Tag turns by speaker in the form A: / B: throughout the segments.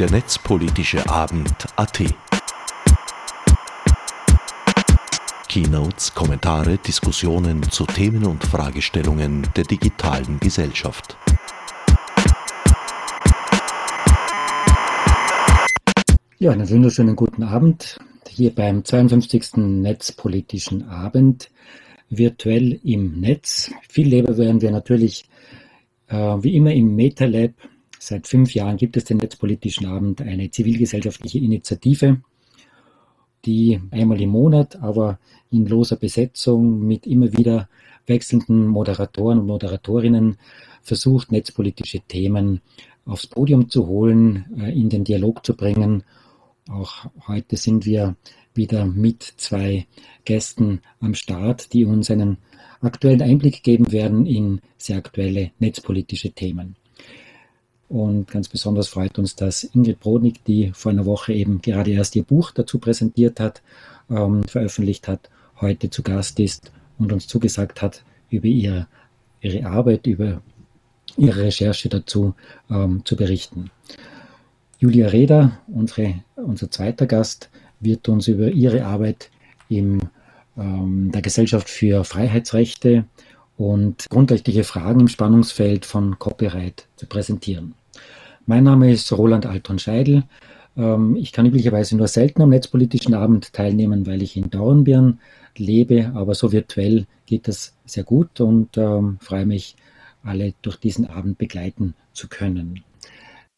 A: der Netzpolitische Abend AT. Keynotes, Kommentare, Diskussionen zu Themen und Fragestellungen der digitalen Gesellschaft.
B: Ja, einen wunderschönen guten Abend hier beim 52. Netzpolitischen Abend virtuell im Netz. Viel lieber wären wir natürlich äh, wie immer im MetaLab. Seit fünf Jahren gibt es den Netzpolitischen Abend, eine zivilgesellschaftliche Initiative, die einmal im Monat, aber in loser Besetzung mit immer wieder wechselnden Moderatoren und Moderatorinnen versucht, netzpolitische Themen aufs Podium zu holen, äh, in den Dialog zu bringen. Auch heute sind wir wieder mit zwei Gästen am Start, die uns einen aktuellen Einblick geben werden in sehr aktuelle netzpolitische Themen. Und ganz besonders freut uns, dass Ingrid Brodnik, die vor einer Woche eben gerade erst ihr Buch dazu präsentiert hat, ähm, veröffentlicht hat, heute zu Gast ist und uns zugesagt hat, über ihre, ihre Arbeit, über ihre Recherche dazu ähm, zu berichten. Julia Reda, unsere, unser zweiter Gast, wird uns über ihre Arbeit in ähm, der Gesellschaft für Freiheitsrechte und grundrechtliche Fragen im Spannungsfeld von Copyright zu präsentieren. Mein Name ist Roland Altron-Scheidel. Ähm, ich kann üblicherweise nur selten am netzpolitischen Abend teilnehmen, weil ich in Dornbirn lebe, aber so virtuell geht das sehr gut und ähm, freue mich, alle durch diesen Abend begleiten zu können.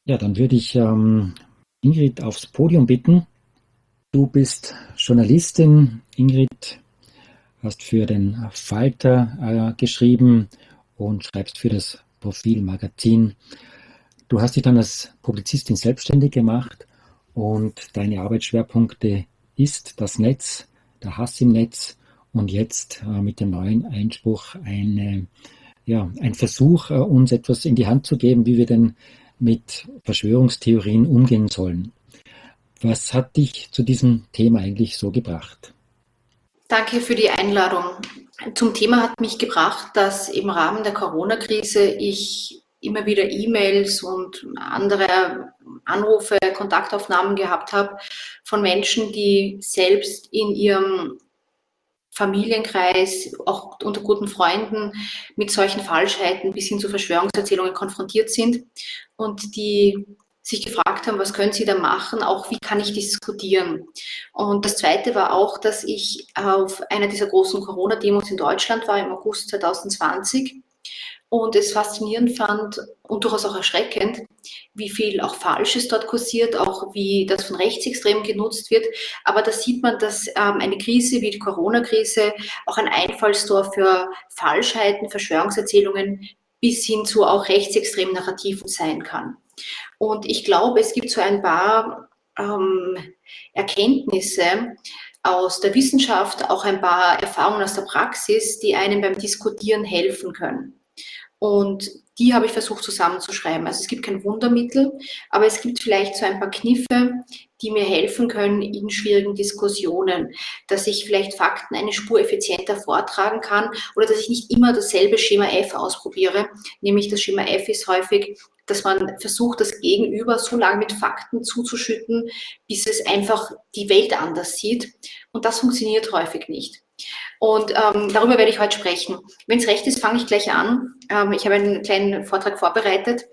B: Ja, dann würde ich ähm, Ingrid aufs Podium bitten. Du bist Journalistin, Ingrid, hast für den Falter äh, geschrieben und schreibst für das Profil Magazin Du hast dich dann als Publizistin selbstständig gemacht und deine Arbeitsschwerpunkte ist das Netz, der Hass im Netz und jetzt äh, mit dem neuen Einspruch eine, ja, ein Versuch, äh, uns etwas in die Hand zu geben, wie wir denn mit Verschwörungstheorien umgehen sollen. Was hat dich zu diesem Thema eigentlich so gebracht?
C: Danke für die Einladung. Zum Thema hat mich gebracht, dass im Rahmen der Corona-Krise ich immer wieder E-Mails und andere Anrufe, Kontaktaufnahmen gehabt habe von Menschen, die selbst in ihrem Familienkreis, auch unter guten Freunden mit solchen Falschheiten bis hin zu Verschwörungserzählungen konfrontiert sind und die sich gefragt haben, was können sie da machen, auch wie kann ich diskutieren. Und das Zweite war auch, dass ich auf einer dieser großen Corona-Demos in Deutschland war im August 2020 und es faszinierend fand und durchaus auch erschreckend, wie viel auch Falsches dort kursiert, auch wie das von Rechtsextremen genutzt wird. Aber da sieht man, dass ähm, eine Krise wie die Corona-Krise auch ein Einfallstor für Falschheiten, Verschwörungserzählungen bis hin zu auch rechtsextremen Narrativen sein kann. Und ich glaube, es gibt so ein paar ähm, Erkenntnisse, aus der Wissenschaft, auch ein paar Erfahrungen aus der Praxis, die einem beim Diskutieren helfen können. Und die habe ich versucht zusammenzuschreiben. Also es gibt kein Wundermittel, aber es gibt vielleicht so ein paar Kniffe, die mir helfen können in schwierigen Diskussionen, dass ich vielleicht Fakten eine Spur effizienter vortragen kann oder dass ich nicht immer dasselbe Schema F ausprobiere. Nämlich das Schema F ist häufig, dass man versucht, das Gegenüber so lange mit Fakten zuzuschütten, bis es einfach die Welt anders sieht. Und das funktioniert häufig nicht. Und ähm, darüber werde ich heute sprechen. Wenn es recht ist, fange ich gleich an. Ähm, ich habe einen kleinen Vortrag vorbereitet,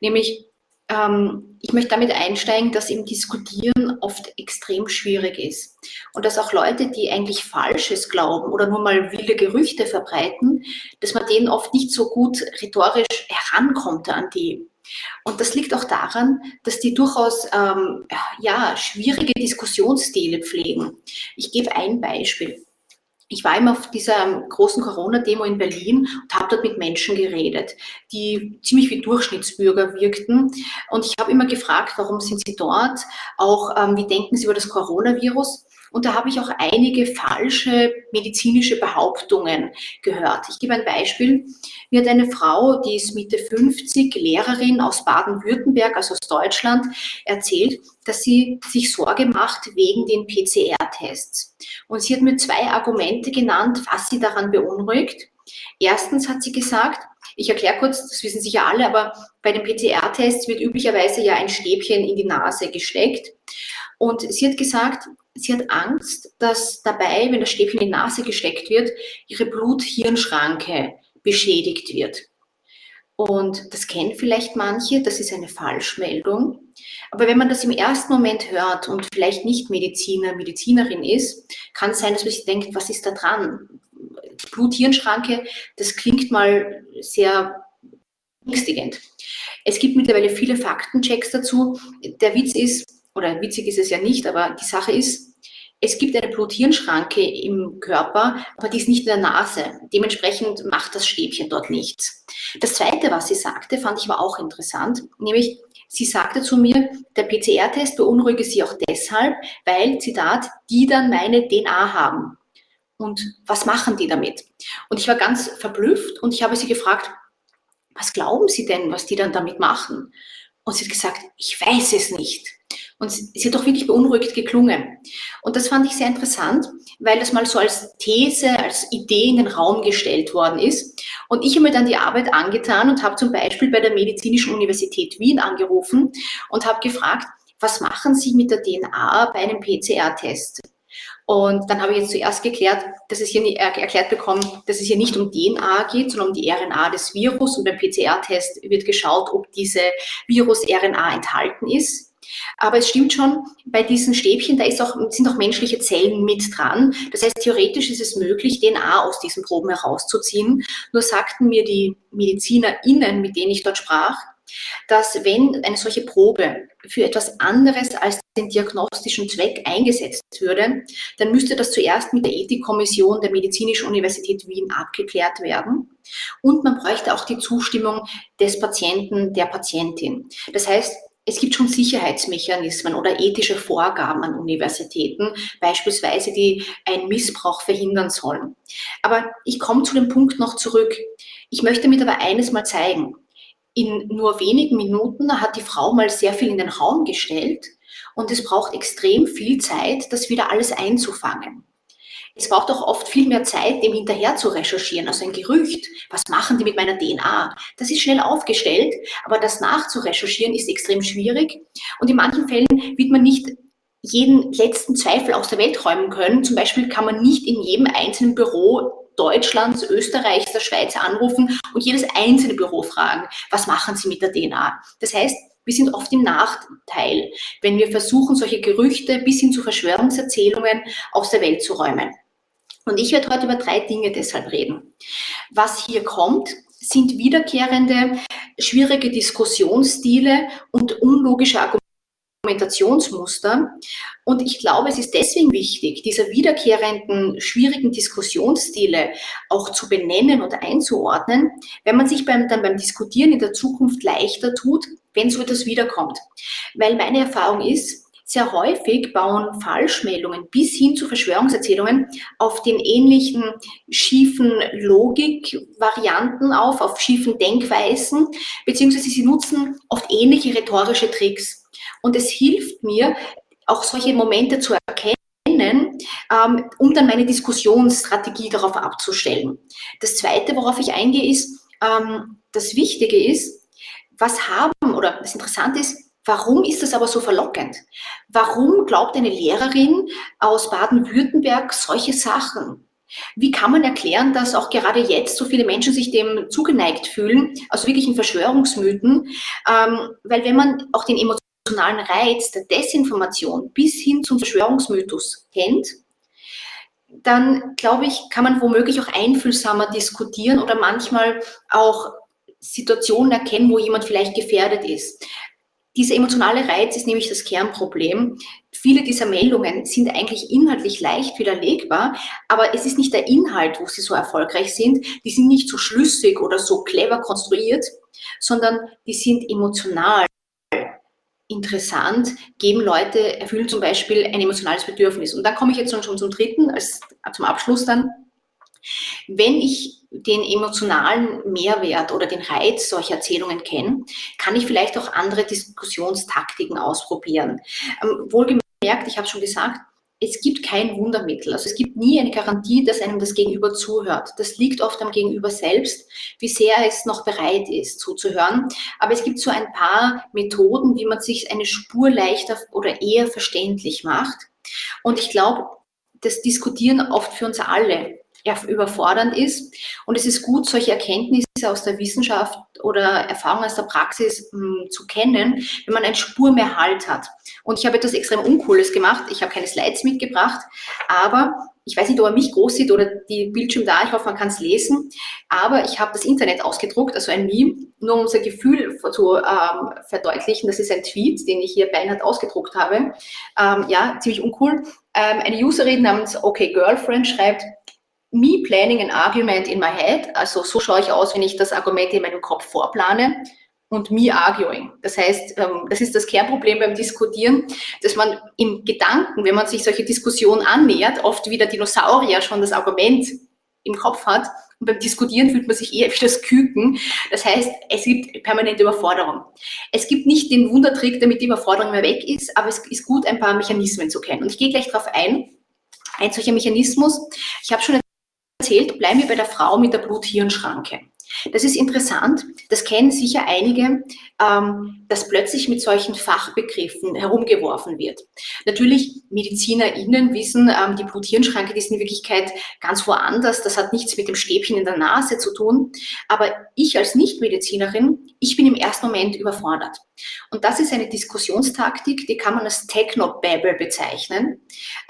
C: nämlich ähm, ich möchte damit einsteigen, dass im Diskutieren oft extrem schwierig ist und dass auch Leute, die eigentlich Falsches glauben oder nur mal wilde Gerüchte verbreiten, dass man denen oft nicht so gut rhetorisch herankommt an die. Und das liegt auch daran, dass die durchaus ähm, ja, schwierige Diskussionsstile pflegen. Ich gebe ein Beispiel. Ich war immer auf dieser großen Corona-Demo in Berlin und habe dort mit Menschen geredet, die ziemlich wie Durchschnittsbürger wirkten. Und ich habe immer gefragt, warum sind sie dort? Auch ähm, wie denken sie über das Coronavirus? Und da habe ich auch einige falsche medizinische Behauptungen gehört. Ich gebe ein Beispiel. Mir hat eine Frau, die ist Mitte 50, Lehrerin aus Baden-Württemberg, also aus Deutschland, erzählt, dass sie sich Sorge macht wegen den PCR-Tests. Und sie hat mir zwei Argumente genannt, was sie daran beunruhigt. Erstens hat sie gesagt, ich erkläre kurz, das wissen sicher alle, aber bei den PCR-Tests wird üblicherweise ja ein Stäbchen in die Nase gesteckt. Und sie hat gesagt, sie hat Angst, dass dabei, wenn das Stäbchen in die Nase gesteckt wird, ihre Blut-Hirn-Schranke beschädigt wird. Und das kennen vielleicht manche, das ist eine Falschmeldung. Aber wenn man das im ersten Moment hört und vielleicht nicht Mediziner, Medizinerin ist, kann es sein, dass man sich denkt, was ist da dran? Blut-Hirn-Schranke, das klingt mal sehr ängstigend. Es gibt mittlerweile viele Faktenchecks dazu. Der Witz ist, oder witzig ist es ja nicht, aber die Sache ist, es gibt eine Blut-Hirn-Schranke im Körper, aber die ist nicht in der Nase. Dementsprechend macht das Stäbchen dort nichts. Das Zweite, was sie sagte, fand ich aber auch interessant, nämlich sie sagte zu mir, der PCR-Test beunruhige sie auch deshalb, weil, Zitat, die dann meine DNA haben. Und was machen die damit? Und ich war ganz verblüfft und ich habe sie gefragt, was glauben Sie denn, was die dann damit machen? Und sie hat gesagt, ich weiß es nicht. Und sie hat doch wirklich beunruhigt geklungen. Und das fand ich sehr interessant, weil das mal so als These, als Idee in den Raum gestellt worden ist. Und ich habe mir dann die Arbeit angetan und habe zum Beispiel bei der Medizinischen Universität Wien angerufen und habe gefragt, was machen Sie mit der DNA bei einem PCR-Test? Und dann habe ich jetzt zuerst geklärt, dass es hier nie, er, erklärt bekommen, dass es hier nicht um DNA geht, sondern um die RNA des Virus. Und beim PCR-Test wird geschaut, ob diese Virus-RNA enthalten ist. Aber es stimmt schon, bei diesen Stäbchen, da auch, sind auch menschliche Zellen mit dran. Das heißt, theoretisch ist es möglich, DNA aus diesen Proben herauszuziehen. Nur sagten mir die MedizinerInnen, mit denen ich dort sprach, dass wenn eine solche Probe für etwas anderes als den diagnostischen Zweck eingesetzt würde, dann müsste das zuerst mit der Ethikkommission der Medizinischen Universität Wien abgeklärt werden. Und man bräuchte auch die Zustimmung des Patienten, der Patientin. Das heißt, es gibt schon Sicherheitsmechanismen oder ethische Vorgaben an Universitäten, beispielsweise die einen Missbrauch verhindern sollen. Aber ich komme zu dem Punkt noch zurück. Ich möchte damit aber eines mal zeigen. In nur wenigen Minuten hat die Frau mal sehr viel in den Raum gestellt und es braucht extrem viel Zeit, das wieder alles einzufangen. Es braucht auch oft viel mehr Zeit, dem hinterher zu recherchieren. Also ein Gerücht, was machen die mit meiner DNA? Das ist schnell aufgestellt, aber das nachzurecherchieren ist extrem schwierig. Und in manchen Fällen wird man nicht jeden letzten Zweifel aus der Welt räumen können. Zum Beispiel kann man nicht in jedem einzelnen Büro Deutschlands, Österreichs, der Schweiz anrufen und jedes einzelne Büro fragen, was machen Sie mit der DNA? Das heißt, wir sind oft im Nachteil, wenn wir versuchen, solche Gerüchte bis hin zu Verschwörungserzählungen aus der Welt zu räumen. Und ich werde heute über drei Dinge deshalb reden. Was hier kommt, sind wiederkehrende, schwierige Diskussionsstile und unlogische Argumentationsmuster. Und ich glaube, es ist deswegen wichtig, diese wiederkehrenden, schwierigen Diskussionsstile auch zu benennen und einzuordnen, wenn man sich beim, dann beim Diskutieren in der Zukunft leichter tut, wenn so etwas wiederkommt. Weil meine Erfahrung ist, sehr häufig bauen Falschmeldungen bis hin zu Verschwörungserzählungen auf den ähnlichen schiefen Logikvarianten auf, auf schiefen Denkweisen, beziehungsweise sie nutzen oft ähnliche rhetorische Tricks. Und es hilft mir, auch solche Momente zu erkennen, ähm, um dann meine Diskussionsstrategie darauf abzustellen. Das Zweite, worauf ich eingehe, ist, ähm, das Wichtige ist, was haben, oder das Interessante ist, Warum ist das aber so verlockend? Warum glaubt eine Lehrerin aus Baden-Württemberg solche Sachen? Wie kann man erklären, dass auch gerade jetzt so viele Menschen sich dem zugeneigt fühlen, also wirklich in Verschwörungsmythen? Ähm, weil wenn man auch den emotionalen Reiz der Desinformation bis hin zum Verschwörungsmythos kennt, dann glaube ich, kann man womöglich auch einfühlsamer diskutieren oder manchmal auch Situationen erkennen, wo jemand vielleicht gefährdet ist. Dieser emotionale Reiz ist nämlich das Kernproblem. Viele dieser Meldungen sind eigentlich inhaltlich leicht widerlegbar, aber es ist nicht der Inhalt, wo sie so erfolgreich sind. Die sind nicht so schlüssig oder so clever konstruiert, sondern die sind emotional interessant, geben Leute, erfüllen zum Beispiel ein emotionales Bedürfnis. Und da komme ich jetzt schon zum dritten, als, zum Abschluss dann. Wenn ich den emotionalen Mehrwert oder den Reiz solcher Erzählungen kenne, kann ich vielleicht auch andere Diskussionstaktiken ausprobieren. Ähm, wohlgemerkt, ich habe schon gesagt, es gibt kein Wundermittel. Also es gibt nie eine Garantie, dass einem das Gegenüber zuhört. Das liegt oft am Gegenüber selbst, wie sehr es noch bereit ist zuzuhören. Aber es gibt so ein paar Methoden, wie man sich eine Spur leichter oder eher verständlich macht. Und ich glaube, das Diskutieren oft für uns alle überfordernd ist. Und es ist gut, solche Erkenntnisse aus der Wissenschaft oder Erfahrungen aus der Praxis mh, hm, zu kennen, wenn man eine Spur mehr Halt hat. Und ich habe etwas extrem Uncooles gemacht. Ich habe keine Slides mitgebracht, aber ich weiß nicht, ob er mich groß sieht oder die Bildschirm da, ich hoffe, man kann es lesen, aber ich habe das Internet ausgedruckt, also ein Meme, nur um unser Gefühl zu ähm, verdeutlichen. Das ist ein Tweet, den ich hier beinhart ausgedruckt habe. Ähm, ja, ziemlich uncool. Ähm, eine Userin namens Okay Girlfriend schreibt, me planning an argument in my head, also so schaue ich aus, wenn ich das Argument in meinem Kopf vorplane und me arguing. Das heißt, ähm, das ist das Kernproblem beim Diskutieren, dass man im Gedanken, wenn man sich solche Diskussionen annähert, oft wie der Dinosaurier schon das Argument im Kopf hat und beim Diskutieren fühlt man sich eher wie das Küken. Das heißt, es gibt permanente Überforderung. Es gibt nicht den Wundertrick, damit die Überforderung mehr weg ist, aber es ist gut, ein paar Mechanismen zu kennen. Und ich gehe gleich darauf ein. Ein solcher Mechanismus, ich habe schon erzählt, bleiben wir bei der Frau mit der Blut-Hirn-Schranke. Das ist interessant, das kennen sicher einige, ähm, dass plötzlich mit solchen Fachbegriffen herumgeworfen wird. Natürlich, MedizinerInnen wissen, ähm, die Blut-Hirn-Schranke, ist in Wirklichkeit ganz woanders, das hat nichts mit dem Stäbchen in der Nase zu tun. Aber ich als Nichtmedizinerin, ich bin im ersten Moment überfordert. Und das ist eine Diskussionstaktik, die kann man als Techno-Babble bezeichnen.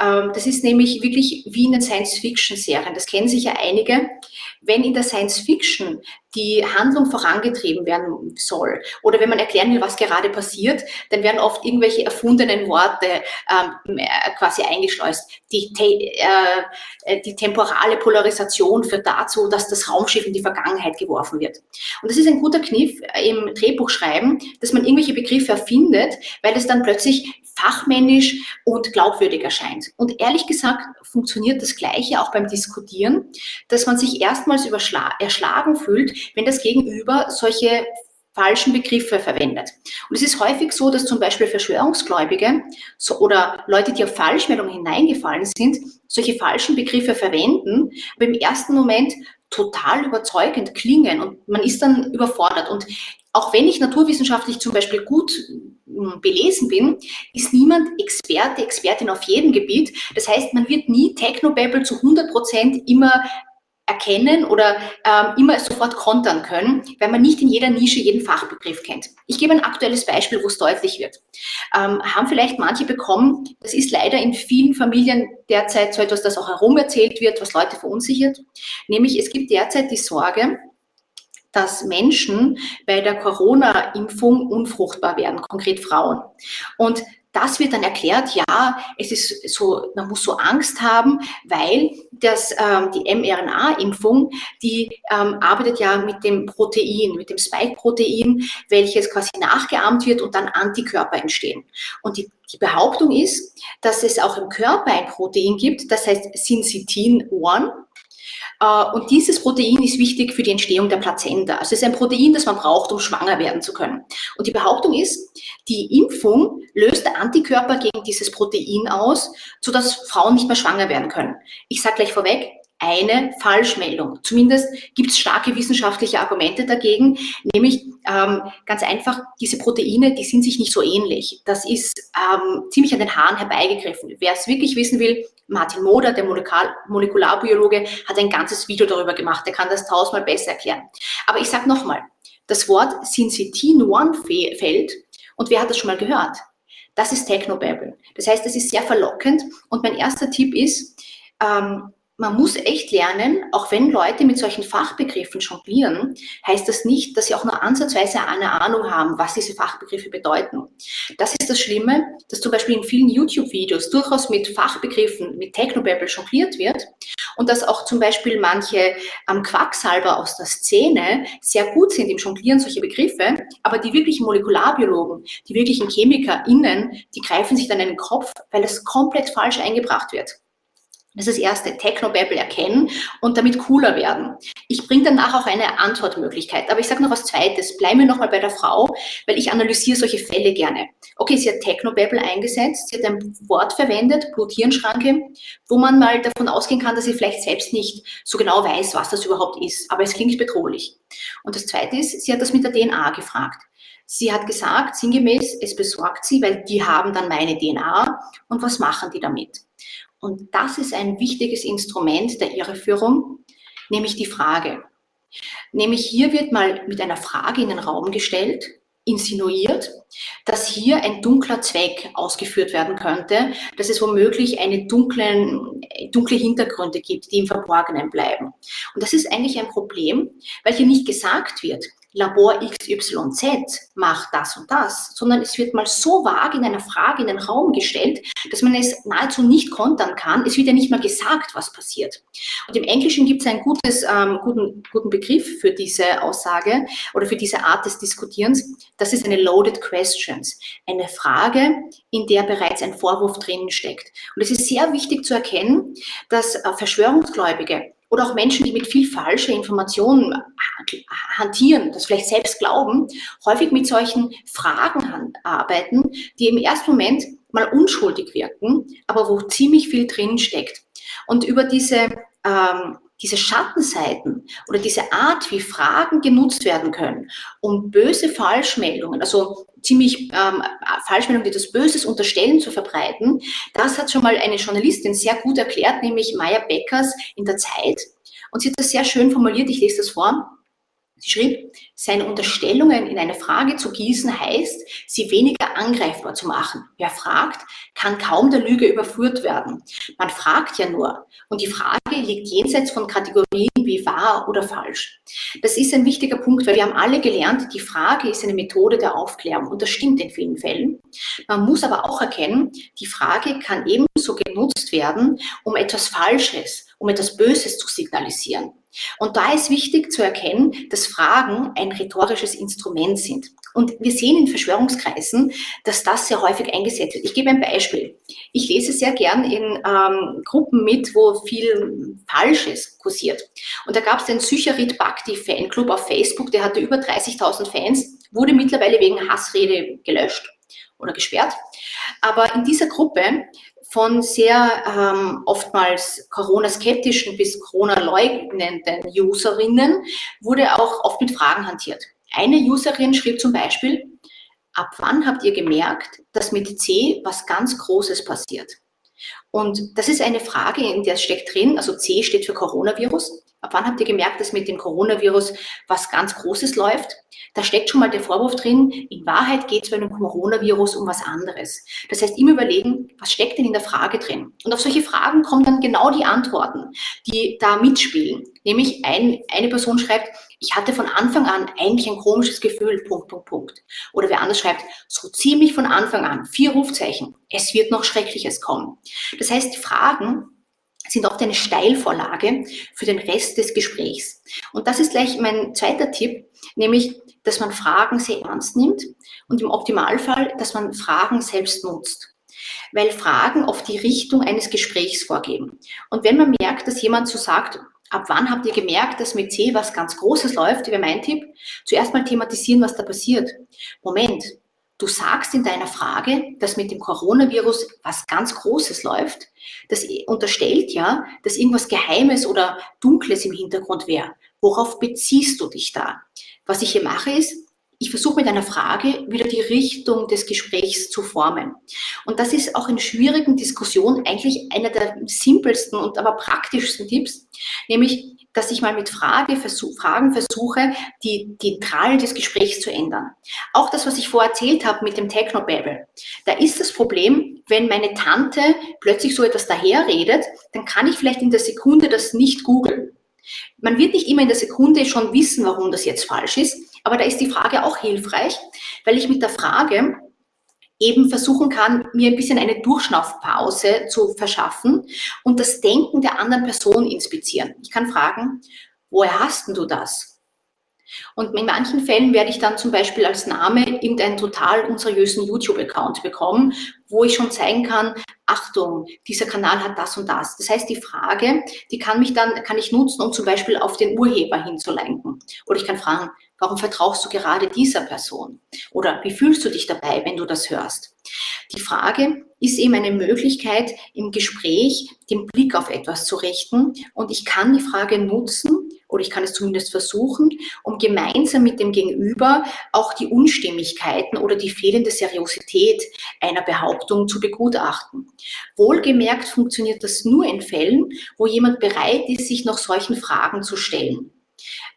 C: Ähm, das ist nämlich wirklich wie in den Science-Fiction-Serien, das kennen sicher einige. Wenn in der Science-Fiction die Handlung vorangetrieben werden soll oder wenn man erklären will, was gerade passiert, dann werden oft irgendwelche erfundenen Worte ähm, äh, quasi eingeschleust. Die, äh, äh, die temporale Polarisation führt dazu, dass das Raumschiff in die Vergangenheit geworfen wird. Und das ist ein guter Kniff im Drehbuchschreiben, dass man irgendwelche Begriffe erfindet, weil es dann plötzlich fachmännisch und glaubwürdig erscheint. Und ehrlich gesagt funktioniert das Gleiche auch beim Diskutieren, dass man sich erstmals erschlagen fühlt, wenn das Gegenüber solche falschen Begriffe verwendet. Und es ist häufig so, dass zum Beispiel Verschwörungsgläubige so, oder Leute, die auf Falschmeldungen hineingefallen sind, solche falschen Begriffe verwenden, aber im ersten Moment total überzeugend klingen und man ist dann überfordert. Und auch wenn ich naturwissenschaftlich zum Beispiel gut belesen bin, ist niemand Experte, Expertin auf jedem Gebiet. Das heißt, man wird nie Technobabble zu 100 Prozent immer erkennen oder ähm, immer sofort kontern können, weil man nicht in jeder Nische jeden Fachbegriff kennt. Ich gebe ein aktuelles Beispiel, wo es deutlich wird. Ähm, haben vielleicht manche bekommen, das ist leider in vielen Familien derzeit so etwas, das auch herumerzählt wird, was Leute verunsichert, nämlich es gibt derzeit die Sorge, dass Menschen bei der Corona-Impfung unfruchtbar werden, konkret Frauen. Und das wird dann erklärt, ja, es ist so, man muss so Angst haben, weil das, ähm, die mRNA-Impfung, die ähm, arbeitet ja mit dem Protein, mit dem Spike-Protein, welches quasi nachgeahmt wird und dann Antikörper entstehen. Und die, die Behauptung ist, dass es auch im Körper ein Protein gibt, das heißt Syncytin-1, äh, und dieses Protein ist wichtig für die Entstehung der Plazenta. Also es ist ein Protein, das man braucht, um schwanger werden zu können. Und die Behauptung ist, die Impfung löst Antikörper gegen dieses Protein aus, sodass Frauen nicht mehr schwanger werden können. Ich sage gleich vorweg, eine Falschmeldung. Zumindest gibt es starke wissenschaftliche Argumente dagegen, nämlich ähm, ganz einfach, diese Proteine, die sind sich nicht so ähnlich. Das ist ähm, ziemlich an den Haaren herbeigegriffen. Wer es wirklich wissen will, Martin Moder, der Molekul Molekularbiologe, hat ein ganzes Video darüber gemacht. Der kann das tausendmal besser erklären. Aber ich sage nochmal, das Wort Syncytin-1 fällt und wer hat das schon mal gehört? Das ist Technobabble. Das heißt, es ist sehr verlockend und mein erster Tipp ist, ähm, man muss echt lernen, auch wenn Leute mit solchen Fachbegriffen jonglieren, heißt das nicht, dass sie auch nur ansatzweise eine Ahnung haben, was diese Fachbegriffe bedeuten. Das ist das Schlimme, dass zum Beispiel in vielen YouTube-Videos durchaus mit Fachbegriffen, mit Technobabble jongliert wird und dass auch zum Beispiel manche ähm, Quacksalber aus der Szene sehr gut sind im Jonglieren solcher Begriffe, aber die wirklichen Molekularbiologen, die wirklichen ChemikerInnen, die greifen sich dann in den Kopf, weil es komplett falsch eingebracht wird. Das ist das erste, Technobabble erkennen und damit cooler werden. Ich bringe danach auch eine Antwortmöglichkeit. Aber ich sage noch was Zweites. Bleiben wir nochmal bei der Frau, weil ich analysiere solche Fälle gerne. Okay, sie hat Technobabble eingesetzt, sie hat ein Wort verwendet, Bluthirnschranke, wo man mal davon ausgehen kann, dass sie vielleicht selbst nicht so genau weiß, was das überhaupt ist. Aber es klingt bedrohlich. Und das Zweite ist, sie hat das mit der DNA gefragt. Sie hat gesagt, sinngemäß, es besorgt sie, weil die haben dann meine DNA und was machen die damit? Und das ist ein wichtiges Instrument der Irreführung, nämlich die Frage. Nämlich hier wird mal mit einer Frage in den Raum gestellt, insinuiert, dass hier ein dunkler Zweck ausgeführt werden könnte, dass es womöglich eine dunklen, dunkle Hintergründe gibt, die im Verborgenen bleiben. Und das ist eigentlich ein Problem, weil hier nicht gesagt wird, Labor XYZ macht das und das, sondern es wird mal so vage in einer Frage in den Raum gestellt, dass man es nahezu nicht kontern kann. Es wird ja nicht mal gesagt, was passiert. Und im Englischen gibt es einen gutes, ähm, guten, guten Begriff für diese Aussage oder für diese Art des Diskutierens. Das ist eine loaded questions, eine Frage, in der bereits ein Vorwurf drinnen steckt. Und es ist sehr wichtig zu erkennen, dass äh, Verschwörungsgläubige oder auch Menschen, die mit viel falscher Information hantieren, das vielleicht selbst glauben, häufig mit solchen Fragen arbeiten, die im ersten Moment mal unschuldig wirken, aber wo ziemlich viel drin steckt. Und über diese, ähm, diese Schattenseiten oder diese Art, wie Fragen genutzt werden können, um böse Falschmeldungen, also ziemlich ähm, Falschmeldungen, die das Böses unterstellen, zu verbreiten. Das hat schon mal eine Journalistin sehr gut erklärt, nämlich Maya Beckers in der Zeit. Und sie hat das sehr schön formuliert, ich lese das vor. Sie schrieb, seine Unterstellungen in eine Frage zu gießen heißt, sie weniger angreifbar zu machen. Wer fragt, kann kaum der Lüge überführt werden. Man fragt ja nur. Und die Frage liegt jenseits von Kategorien wie wahr oder falsch. Das ist ein wichtiger Punkt, weil wir haben alle gelernt, die Frage ist eine Methode der Aufklärung. Und das stimmt in vielen Fällen. Man muss aber auch erkennen, die Frage kann ebenso genutzt werden, um etwas Falsches, um etwas Böses zu signalisieren. Und da ist wichtig zu erkennen, dass Fragen ein rhetorisches Instrument sind. Und wir sehen in Verschwörungskreisen, dass das sehr häufig eingesetzt wird. Ich gebe ein Beispiel. Ich lese sehr gern in ähm, Gruppen mit, wo viel Falsches kursiert. Und da gab es den Sycharit Bhakti Fanclub auf Facebook, der hatte über 30.000 Fans, wurde mittlerweile wegen Hassrede gelöscht oder gesperrt. Aber in dieser Gruppe von sehr ähm, oftmals Corona-skeptischen bis Corona-leugnenden Userinnen wurde auch oft mit Fragen hantiert. Eine Userin schrieb zum Beispiel, ab wann habt ihr gemerkt, dass mit C was ganz Großes passiert? Und das ist eine Frage, in der steckt drin, also C steht für Coronavirus. Ab wann habt ihr gemerkt, dass mit dem Coronavirus was ganz Großes läuft? Da steckt schon mal der Vorwurf drin, in Wahrheit geht es bei einem Coronavirus um was anderes. Das heißt, immer überlegen, was steckt denn in der Frage drin? Und auf solche Fragen kommen dann genau die Antworten, die da mitspielen. Nämlich ein, eine Person schreibt, ich hatte von Anfang an eigentlich ein komisches Gefühl, Punkt, Punkt, Punkt. Oder wer anders schreibt, so ziemlich von Anfang an, vier Rufzeichen, es wird noch Schreckliches kommen. Das heißt, Fragen sind oft eine Steilvorlage für den Rest des Gesprächs. Und das ist gleich mein zweiter Tipp, nämlich, dass man Fragen sehr ernst nimmt und im Optimalfall, dass man Fragen selbst nutzt. Weil Fragen oft die Richtung eines Gesprächs vorgeben. Und wenn man merkt, dass jemand so sagt, Ab wann habt ihr gemerkt, dass mit C was ganz Großes läuft? Wäre mein Tipp. Zuerst mal thematisieren, was da passiert. Moment, du sagst in deiner Frage, dass mit dem Coronavirus was ganz Großes läuft. Das unterstellt ja, dass irgendwas Geheimes oder Dunkles im Hintergrund wäre. Worauf beziehst du dich da? Was ich hier mache ist, ich versuche mit einer Frage wieder die Richtung des Gesprächs zu formen. Und das ist auch in schwierigen Diskussionen eigentlich einer der simpelsten und aber praktischsten Tipps, nämlich, dass ich mal mit Frage versuch, Fragen versuche, die, die Trall des Gesprächs zu ändern. Auch das, was ich vorher erzählt habe mit dem Technobabble. Da ist das Problem, wenn meine Tante plötzlich so etwas daherredet, dann kann ich vielleicht in der Sekunde das nicht googeln. Man wird nicht immer in der Sekunde schon wissen, warum das jetzt falsch ist, aber da ist die Frage auch hilfreich, weil ich mit der Frage eben versuchen kann, mir ein bisschen eine Durchschnaufpause zu verschaffen und das Denken der anderen Person inspizieren. Ich kann fragen, woher hast denn du das? Und in manchen Fällen werde ich dann zum Beispiel als Name irgendeinen total unseriösen YouTube-Account bekommen, wo ich schon zeigen kann, Achtung, dieser Kanal hat das und das. Das heißt, die Frage, die kann mich dann, kann ich nutzen, um zum Beispiel auf den Urheber hinzulenken. Oder ich kann fragen, warum vertraust du gerade dieser Person? Oder wie fühlst du dich dabei, wenn du das hörst? Die Frage ist eben eine Möglichkeit, im Gespräch den Blick auf etwas zu richten. Und ich kann die Frage nutzen, oder ich kann es zumindest versuchen, um gemeinsam mit dem Gegenüber auch die Unstimmigkeiten oder die fehlende Seriosität einer Behauptung zu begutachten. Wohlgemerkt funktioniert das nur in Fällen, wo jemand bereit ist, sich noch solchen Fragen zu stellen.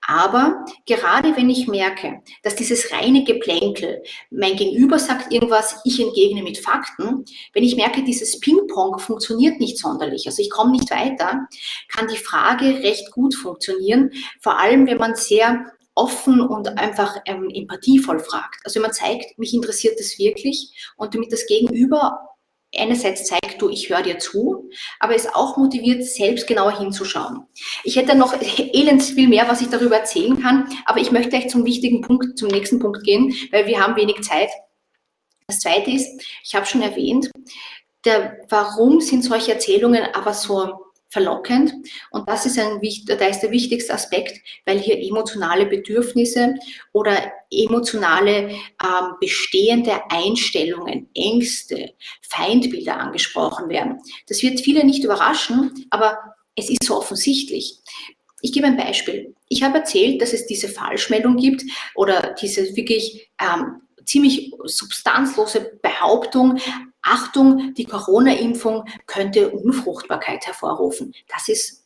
C: Aber gerade wenn ich merke, dass dieses reine Geplänkel, mein Gegenüber sagt irgendwas, ich entgegne mit Fakten, wenn ich merke, dieses Ping-Pong funktioniert nicht sonderlich, also ich komme nicht weiter, kann die Frage recht gut funktionieren, vor allem wenn man sehr offen und einfach ähm, empathievoll fragt. Also wenn man zeigt, mich interessiert das wirklich und damit das Gegenüber einerseits zeigt, du, ich höre dir zu, aber es auch motiviert, selbst genauer hinzuschauen. Ich hätte noch elends viel mehr, was ich darüber erzählen kann, aber ich möchte gleich zum wichtigen Punkt, zum nächsten Punkt gehen, weil wir haben wenig Zeit. Das zweite ist, ich habe schon erwähnt, der, warum sind solche Erzählungen aber so verlockend. Und das ist, ein, da ist der wichtigste Aspekt, weil hier emotionale Bedürfnisse oder emotionale ähm, bestehende Einstellungen, Ängste, Feindbilder angesprochen werden. Das wird viele nicht überraschen, aber es ist so offensichtlich. Ich gebe ein Beispiel. Ich habe erzählt, dass es diese Falschmeldung gibt oder diese wirklich ähm, ziemlich substanzlose Behauptung, Achtung, die Corona-Impfung könnte Unfruchtbarkeit hervorrufen. Das ist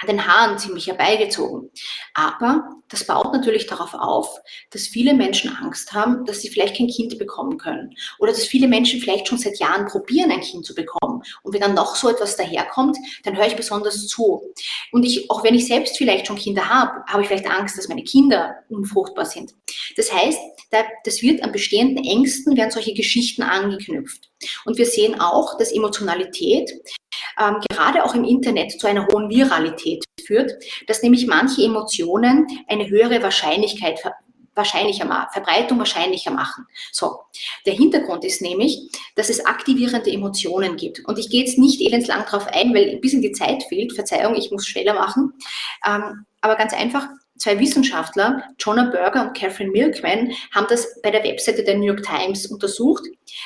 C: an den Haaren ziemlich herbeigezogen. Aber das baut natürlich darauf auf, dass viele Menschen Angst haben, dass sie vielleicht kein Kind bekommen können. Oder dass viele Menschen vielleicht schon seit Jahren probieren, ein Kind zu bekommen. Und wenn dann noch so etwas daherkommt, dann höre ich besonders zu. Und ich, auch wenn ich selbst vielleicht schon Kinder habe, habe ich vielleicht Angst, dass meine Kinder unfruchtbar sind. Das heißt, das wird an bestehenden Ängsten, werden solche Geschichten angeknüpft. Und wir sehen auch, dass Emotionalität ähm, gerade auch im Internet zu einer hohen Viralität führt, dass nämlich manche Emotionen eine höhere Wahrscheinlichkeit wahrscheinlicher, Verbreitung wahrscheinlicher machen. So, der Hintergrund ist nämlich, dass es aktivierende Emotionen gibt. Und ich gehe jetzt nicht elendslang darauf ein, weil ein bisschen die Zeit fehlt. Verzeihung, ich muss schneller machen. Ähm, aber ganz einfach, zwei Wissenschaftler, Jonah Berger und Catherine Milkman, haben das bei der Webseite der New York Times untersucht,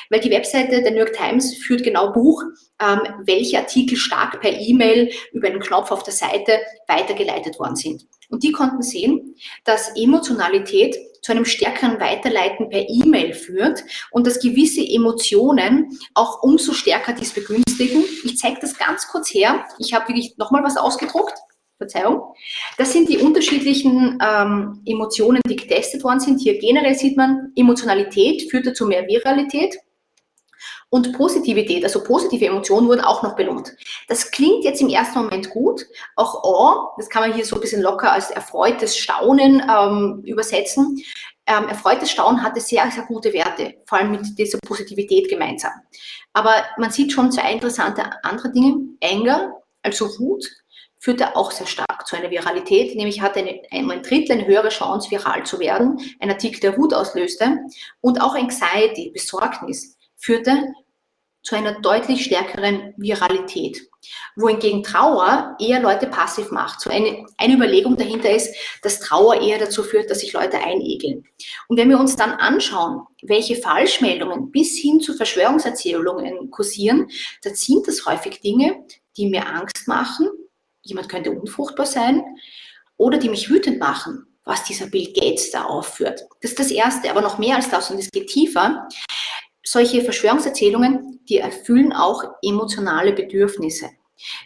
C: weil die Webseite der New York Times führt genau Buch, ähm, welche Artikel stark per E-Mail über einen Knopf auf der Seite weitergeleitet worden sind. Und die konnten sehen, dass Emotionalität zu einem stärkeren Weiterleiten per E-Mail führt und dass gewisse Emotionen auch umso stärker dies begünstigen. Ich zeige das ganz kurz her. Ich habe wirklich nochmal was ausgedruckt. Verzeihung. Das sind die unterschiedlichen ähm, Emotionen, die getestet worden sind. Hier generell sieht man, Emotionalität führte zu mehr Viralität. Und Positivität, also positive Emotionen wurden auch noch belohnt. Das klingt jetzt im ersten Moment gut. Auch oh, das kann man hier so ein bisschen locker als erfreutes Staunen ähm, übersetzen. Ähm, erfreutes Staunen hatte sehr, sehr gute Werte, vor allem mit dieser Positivität gemeinsam. Aber man sieht schon zwei interessante andere Dinge. Anger, also Wut, führte auch sehr stark zu einer Viralität, nämlich hatte eine, ein Drittel eine höhere Chance, viral zu werden, ein Artikel, der Wut auslöste. Und auch Anxiety, Besorgnis, führte zu einer deutlich stärkeren Viralität. Wohingegen Trauer eher Leute passiv macht. So eine, eine Überlegung dahinter ist, dass Trauer eher dazu führt, dass sich Leute einegeln. Und wenn wir uns dann anschauen, welche Falschmeldungen bis hin zu Verschwörungserzählungen kursieren, dann sind das häufig Dinge, die mir Angst machen, jemand könnte unfruchtbar sein, oder die mich wütend machen, was dieser Bill Gates da aufführt. Das ist das Erste, aber noch mehr als das und es geht tiefer. Solche Verschwörungserzählungen, die erfüllen auch emotionale Bedürfnisse.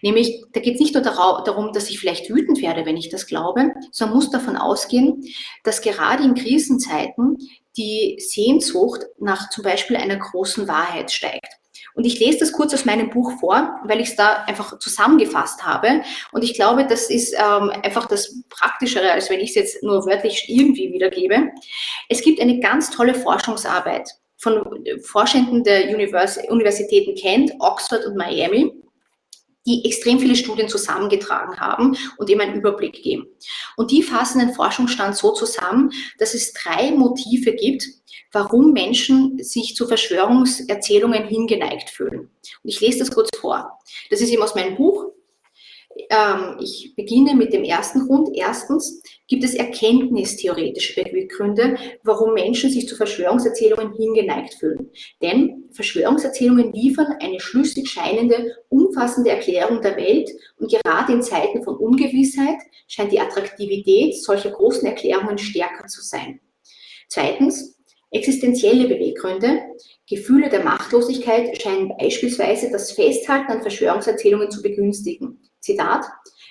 C: Nämlich, da geht es nicht nur darum, dass ich vielleicht wütend werde, wenn ich das glaube, sondern muss davon ausgehen, dass gerade in Krisenzeiten die Sehnsucht nach zum Beispiel einer großen Wahrheit steigt. Und ich lese das kurz aus meinem Buch vor, weil ich es da einfach zusammengefasst habe. Und ich glaube, das ist ähm, einfach das Praktischere, als wenn ich es jetzt nur wörtlich irgendwie wiedergebe. Es gibt eine ganz tolle Forschungsarbeit von Forschenden der Univers Universitäten Kent, Oxford und Miami, die extrem viele Studien zusammengetragen haben und eben einen Überblick geben. Und die fassen den Forschungsstand so zusammen, dass es drei Motive gibt, warum Menschen sich zu Verschwörungserzählungen hingeneigt fühlen. Und ich lese das kurz vor. Das ist eben aus meinem Buch. Ähm, ich beginne mit dem ersten Grund. Erstens gibt es erkenntnistheoretische Beweggründe, warum Menschen sich zu Verschwörungserzählungen hingeneigt fühlen. Denn Verschwörungserzählungen liefern eine schlüssig scheinende, umfassende Erklärung der Welt und gerade in Zeiten von Ungewissheit scheint die Attraktivität solcher großen Erklärungen stärker zu sein. Zweitens, Existenzielle Beweggründe, Gefühle der Machtlosigkeit scheinen beispielsweise das Festhalten an Verschwörungserzählungen zu begünstigen. Zitat,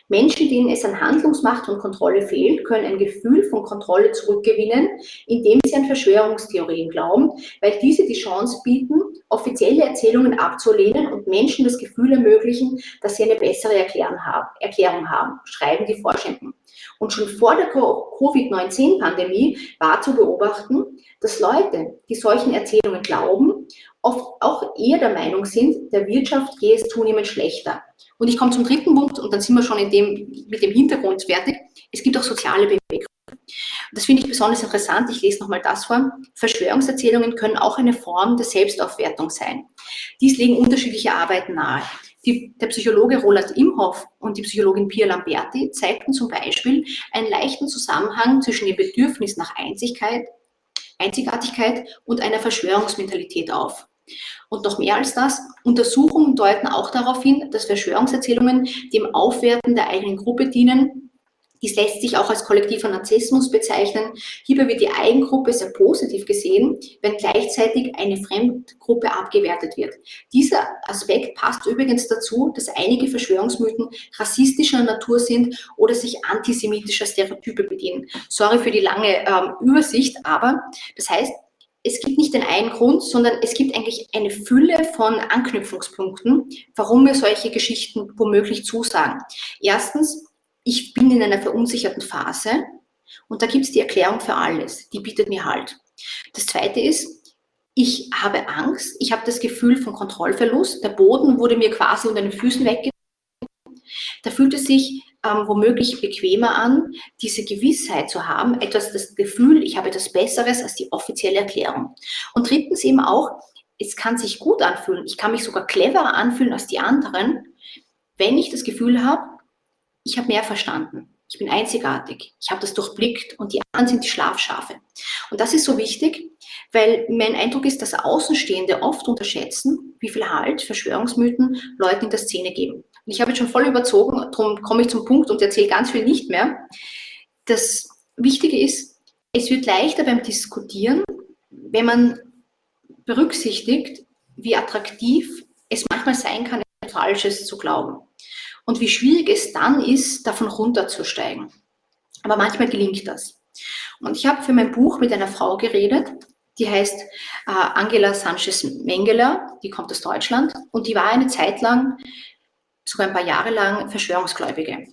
C: Menschen, denen es an Handlungsmacht und Kontrolle fehlt, können ein Gefühl von Kontrolle zurückgewinnen, indem sie an Verschwörungstheorien glauben, weil diese die Chance bieten, offizielle Erzählungen abzulehnen und Menschen das Gefühl ermöglichen, dass sie eine bessere Erklärung haben, schreiben die Forschenden. Und schon vor der Covid-19-Pandemie war zu beobachten, dass Leute, die solchen Erzählungen glauben, oft auch eher der Meinung sind, der Wirtschaft gehe es zunehmend schlechter. Und ich komme zum dritten Punkt und dann sind wir schon in dem, mit dem Hintergrund fertig. Es gibt auch soziale Beweggründe. Das finde ich besonders interessant. Ich lese nochmal das vor. Verschwörungserzählungen können auch eine Form der Selbstaufwertung sein. Dies legen unterschiedliche Arbeiten nahe. Die, der Psychologe Roland Imhoff und die Psychologin Pia Lamberti zeigten zum Beispiel einen leichten Zusammenhang zwischen dem Bedürfnis nach Einzigkeit, Einzigartigkeit und einer Verschwörungsmentalität auf. Und noch mehr als das, Untersuchungen deuten auch darauf hin, dass Verschwörungserzählungen dem Aufwerten der eigenen Gruppe dienen dies lässt sich auch als kollektiver Narzissmus bezeichnen. Hierbei wird die Eigengruppe sehr positiv gesehen, wenn gleichzeitig eine Fremdgruppe abgewertet wird. Dieser Aspekt passt übrigens dazu, dass einige Verschwörungsmythen rassistischer Natur sind oder sich antisemitischer Stereotype bedienen. Sorry für die lange ähm, Übersicht, aber das heißt, es gibt nicht den einen Grund, sondern es gibt eigentlich eine Fülle von Anknüpfungspunkten, warum wir solche Geschichten womöglich zusagen. Erstens, ich bin in einer verunsicherten Phase und da gibt es die Erklärung für alles, die bietet mir halt. Das zweite ist, ich habe Angst, ich habe das Gefühl von Kontrollverlust, der Boden wurde mir quasi unter den Füßen weggenommen. Da fühlt es sich ähm, womöglich bequemer an, diese Gewissheit zu haben, etwas, das Gefühl, ich habe etwas Besseres als die offizielle Erklärung. Und drittens eben auch, es kann sich gut anfühlen, ich kann mich sogar cleverer anfühlen als die anderen, wenn ich das Gefühl habe, ich habe mehr verstanden. Ich bin einzigartig. Ich habe das durchblickt und die anderen sind die Schlafschafe. Und das ist so wichtig, weil mein Eindruck ist, dass Außenstehende oft unterschätzen, wie viel Halt Verschwörungsmythen Leuten in der Szene geben. Und ich habe jetzt schon voll überzogen, darum komme ich zum Punkt und erzähle ganz viel nicht mehr. Das Wichtige ist, es wird leichter beim Diskutieren, wenn man berücksichtigt, wie attraktiv es manchmal sein kann, Falsches zu glauben und wie schwierig es dann ist, davon runterzusteigen. Aber manchmal gelingt das. Und ich habe für mein Buch mit einer Frau geredet, die heißt äh, Angela Sanchez Mengele, die kommt aus Deutschland und die war eine Zeit lang, sogar ein paar Jahre lang, Verschwörungsgläubige.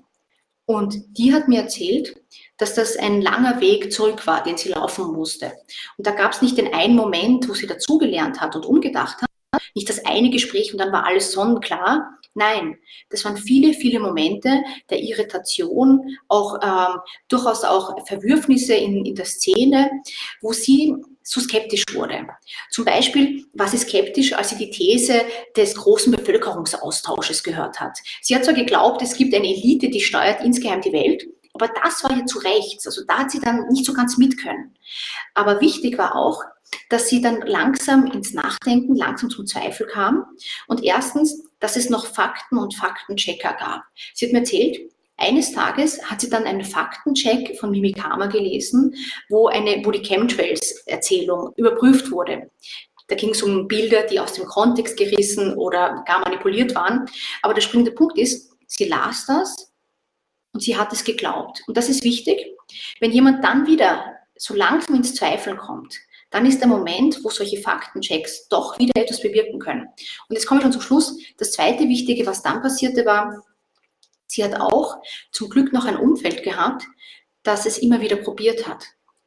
C: Und die hat mir erzählt, dass das ein langer Weg zurück war, den sie laufen musste. Und da gab es nicht den einen Moment, wo sie dazugelernt hat und umgedacht hat, nicht das eine Gespräch und dann war alles sonnenklar, Nein, das waren viele, viele Momente der Irritation, auch ähm, durchaus auch Verwürfnisse in, in der Szene, wo sie so skeptisch wurde. Zum Beispiel war sie skeptisch, als sie die These des großen Bevölkerungsaustausches gehört hat. Sie hat zwar geglaubt, es gibt eine Elite, die steuert insgeheim die Welt, aber das war ihr zu rechts. Also da hat sie dann nicht so ganz mit können. Aber wichtig war auch, dass sie dann langsam ins Nachdenken, langsam zum Zweifel kam. Und erstens, dass es noch Fakten und Faktenchecker gab. Sie hat mir erzählt, eines Tages hat sie dann einen Faktencheck von Mimikama gelesen, wo, eine, wo die Chemtrails-Erzählung überprüft wurde. Da ging es um Bilder, die aus dem Kontext gerissen oder gar manipuliert waren. Aber der springende Punkt ist, sie las das und sie hat es geglaubt. Und das ist wichtig. Wenn jemand dann wieder so langsam ins Zweifeln kommt, dann ist der Moment, wo solche Faktenchecks doch wieder etwas bewirken können. Und jetzt komme ich schon zum Schluss. Das zweite Wichtige, was dann passierte, war, sie hat auch zum Glück noch ein Umfeld gehabt, das es immer wieder probiert hat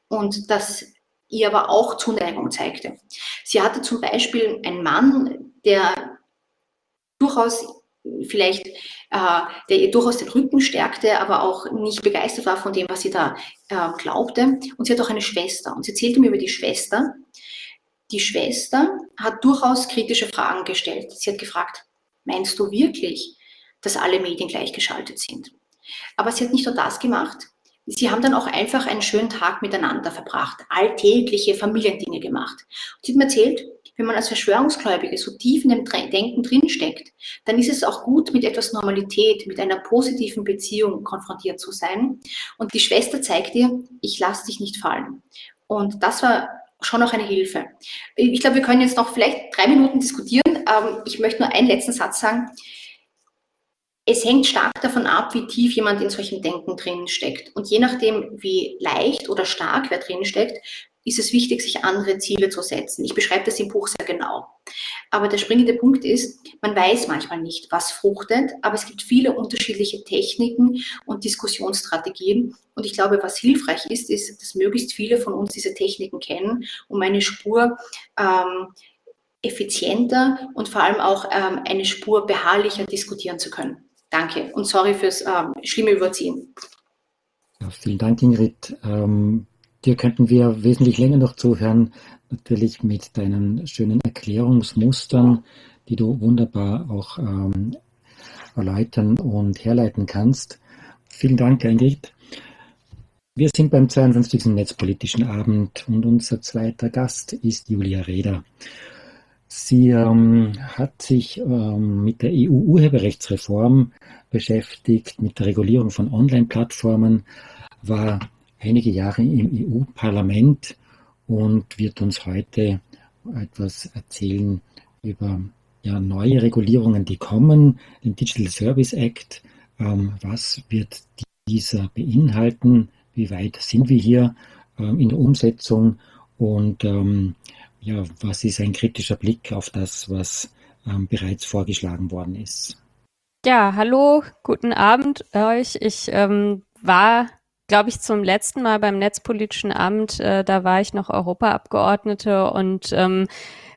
C: und das ihr aber auch Zuneigung zeigte. Sie hatte zum Beispiel einen Mann, der durchaus vielleicht äh, der ihr durchaus den Rücken stärkte, aber auch nicht begeistert war von dem, was sie da äh, glaubte. Und sie hat auch eine Schwester. Und sie erzählte mir über die Schwester. Die Schwester hat durchaus kritische Fragen gestellt. Sie hat gefragt, meinst du wirklich, dass alle Medien gleichgeschaltet sind? Aber sie hat nicht nur das gemacht, Sie haben dann auch einfach einen schönen Tag miteinander verbracht, alltägliche Familiendinge gemacht. Und sie hat mir erzählt, wenn man als Verschwörungsgläubige so tief in dem Denken drinsteckt, dann ist es auch gut, mit etwas Normalität, mit einer positiven Beziehung konfrontiert zu sein. Und die Schwester zeigt dir, ich lasse dich nicht fallen. Und das war schon auch eine Hilfe. Ich glaube, wir können jetzt noch vielleicht drei Minuten diskutieren. Ähm, ich möchte nur einen letzten Satz sagen es hängt stark davon ab, wie tief jemand in solchem Denken drin steckt. Und je nachdem, wie leicht oder stark wer drin steckt, ist es wichtig, sich andere Ziele zu setzen. Ich beschreibe das im Buch sehr genau. Aber der springende Punkt ist, man weiß manchmal nicht, was fruchtet, aber es gibt viele unterschiedliche Techniken und Diskussionsstrategien. Und ich glaube, was hilfreich ist, ist, dass möglichst viele von uns diese Techniken kennen, um eine Spur ähm, effizienter und vor allem auch ähm, eine Spur beharrlicher diskutieren zu können. Danke und sorry fürs ähm, schlimme Überziehen.
B: Ja, vielen Dank, Ingrid. Ähm, dir könnten wir wesentlich länger noch zuhören, natürlich mit deinen schönen Erklärungsmustern, die du wunderbar auch ähm, erläutern und herleiten kannst. Vielen Dank, Ingrid. Wir sind beim 52. Netzpolitischen Abend und unser zweiter Gast ist Julia Reda. Sie ähm, hat sich ähm, mit der EU-Urheberrechtsreform beschäftigt, mit der Regulierung von Online-Plattformen, war einige Jahre im EU-Parlament und wird uns heute etwas erzählen über ja, neue Regulierungen, die kommen, den Digital Service Act. Ähm, was wird dieser beinhalten? Wie weit sind wir hier ähm, in der Umsetzung? Und ähm, ja, was ist ein kritischer Blick auf das, was ähm, bereits vorgeschlagen worden ist?
D: Ja, hallo, guten Abend euch. Ich ähm, war, glaube ich, zum letzten Mal beim Netzpolitischen Amt, äh, da war ich noch Europaabgeordnete und ähm,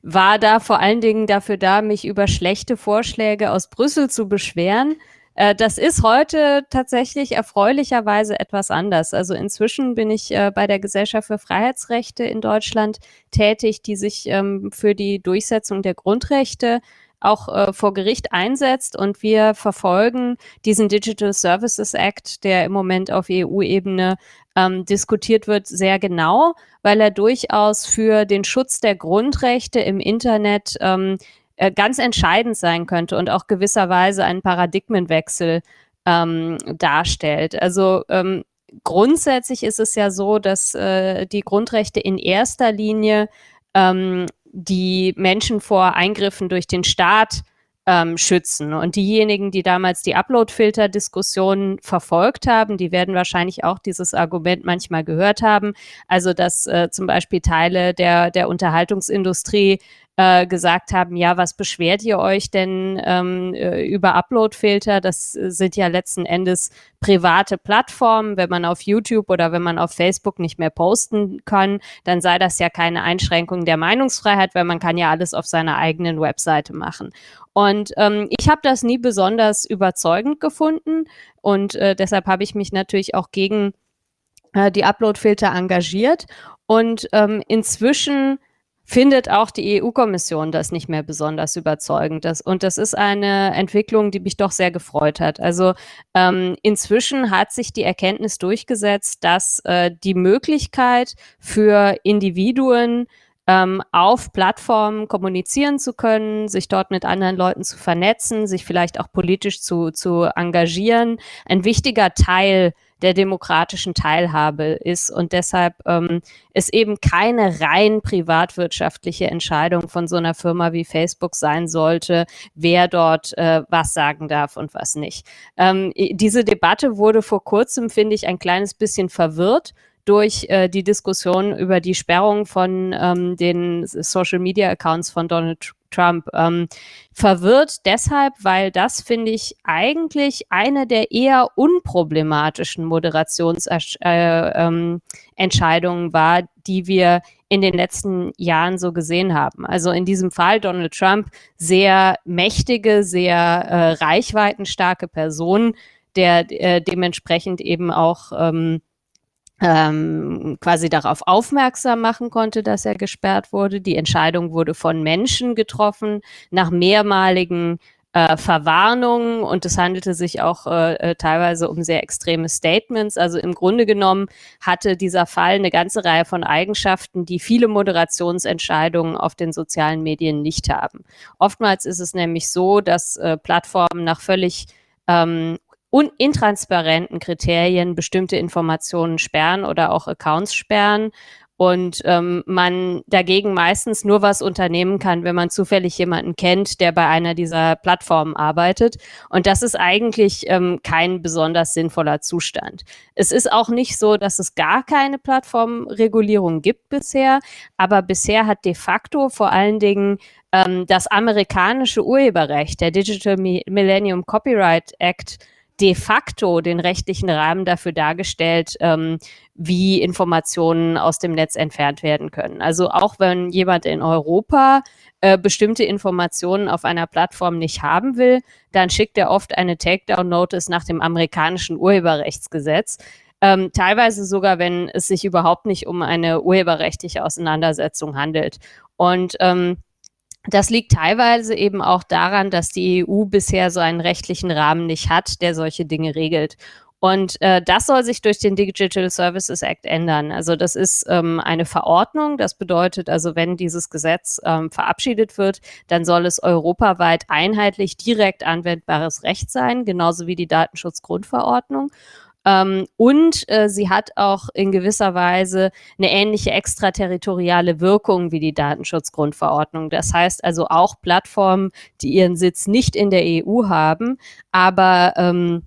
D: war da vor allen Dingen dafür da, mich über schlechte Vorschläge aus Brüssel zu beschweren. Äh, das ist heute tatsächlich erfreulicherweise etwas anders. Also inzwischen bin ich äh, bei der Gesellschaft für Freiheitsrechte in Deutschland tätig, die sich ähm, für die Durchsetzung der Grundrechte auch äh, vor Gericht einsetzt und wir verfolgen diesen Digital Services Act, der im Moment auf EU-Ebene ähm, diskutiert wird, sehr genau, weil er durchaus für den Schutz der Grundrechte im Internet ähm, äh, ganz entscheidend sein könnte und auch gewisserweise einen Paradigmenwechsel ähm, darstellt. Also ähm, grundsätzlich ist es ja so, dass äh, die Grundrechte in erster Linie ähm, die Menschen vor Eingriffen durch den Staat ähm, schützen. Und diejenigen, die damals die Upload-Filter-Diskussion verfolgt haben, die werden wahrscheinlich auch dieses Argument manchmal gehört haben. Also, dass äh, zum Beispiel Teile der, der Unterhaltungsindustrie äh, gesagt haben, ja, was beschwert ihr euch denn ähm, äh, über Uploadfilter? Das sind ja letzten Endes private Plattformen. Wenn man auf YouTube oder wenn man auf Facebook nicht mehr posten kann, dann sei das ja keine Einschränkung der Meinungsfreiheit, weil man kann ja alles auf seiner eigenen Webseite machen. Und ähm, ich habe das nie besonders überzeugend gefunden und äh, deshalb habe ich mich natürlich auch gegen äh, die Uploadfilter engagiert. Und ähm, inzwischen findet auch die EU-Kommission das nicht mehr besonders überzeugend. Das, und das ist eine Entwicklung, die mich doch sehr gefreut hat. Also ähm, inzwischen hat sich die Erkenntnis durchgesetzt, dass äh, die Möglichkeit für Individuen, ähm, auf Plattformen kommunizieren zu können, sich dort mit anderen Leuten zu vernetzen, sich vielleicht auch politisch zu, zu engagieren, ein wichtiger Teil der demokratischen Teilhabe ist und deshalb ähm, es eben keine rein privatwirtschaftliche Entscheidung von so einer Firma wie Facebook sein sollte, wer dort äh, was sagen darf und was nicht. Ähm, diese Debatte wurde vor kurzem, finde ich, ein kleines bisschen verwirrt durch äh, die Diskussion über die Sperrung von ähm, den Social-Media-Accounts von Donald Trump. Ähm, verwirrt deshalb, weil das, finde ich, eigentlich eine der eher unproblematischen Moderationsentscheidungen äh, ähm, war, die wir in den letzten Jahren so gesehen haben. Also in diesem Fall Donald Trump, sehr mächtige, sehr äh, reichweitenstarke Person, der äh, dementsprechend eben auch ähm, ähm, quasi darauf aufmerksam machen konnte, dass er gesperrt wurde. Die Entscheidung wurde von Menschen getroffen, nach mehrmaligen äh, Verwarnungen und es handelte sich auch äh, äh, teilweise um sehr extreme Statements. Also im Grunde genommen hatte dieser Fall eine ganze Reihe von Eigenschaften, die viele Moderationsentscheidungen auf den sozialen Medien nicht haben. Oftmals ist es nämlich so, dass äh, Plattformen nach völlig ähm, und intransparenten Kriterien bestimmte Informationen sperren oder auch Accounts sperren und ähm, man dagegen meistens nur was unternehmen kann, wenn man zufällig jemanden kennt, der bei einer dieser Plattformen arbeitet. Und das ist eigentlich ähm, kein besonders sinnvoller Zustand. Es ist auch nicht so, dass es gar keine Plattformregulierung gibt bisher, aber bisher hat de facto vor allen Dingen ähm, das amerikanische Urheberrecht, der Digital Millennium Copyright Act, de facto den rechtlichen Rahmen dafür dargestellt, ähm, wie Informationen aus dem Netz entfernt werden können. Also auch wenn jemand in Europa äh, bestimmte Informationen auf einer Plattform nicht haben will, dann schickt er oft eine Takedown-Notice nach dem amerikanischen Urheberrechtsgesetz. Ähm, teilweise sogar, wenn es sich überhaupt nicht um eine urheberrechtliche Auseinandersetzung handelt. Und ähm, das liegt teilweise eben auch daran, dass die EU bisher so einen rechtlichen Rahmen nicht hat, der solche Dinge regelt. Und äh, das soll sich durch den Digital Services Act ändern. Also das ist ähm, eine Verordnung. Das bedeutet also, wenn dieses Gesetz ähm, verabschiedet wird, dann soll es europaweit einheitlich direkt anwendbares Recht sein, genauso wie die Datenschutzgrundverordnung. Ähm, und äh, sie hat auch in gewisser Weise eine ähnliche extraterritoriale Wirkung wie die Datenschutzgrundverordnung. Das heißt also auch Plattformen, die ihren Sitz nicht in der EU haben, aber ähm,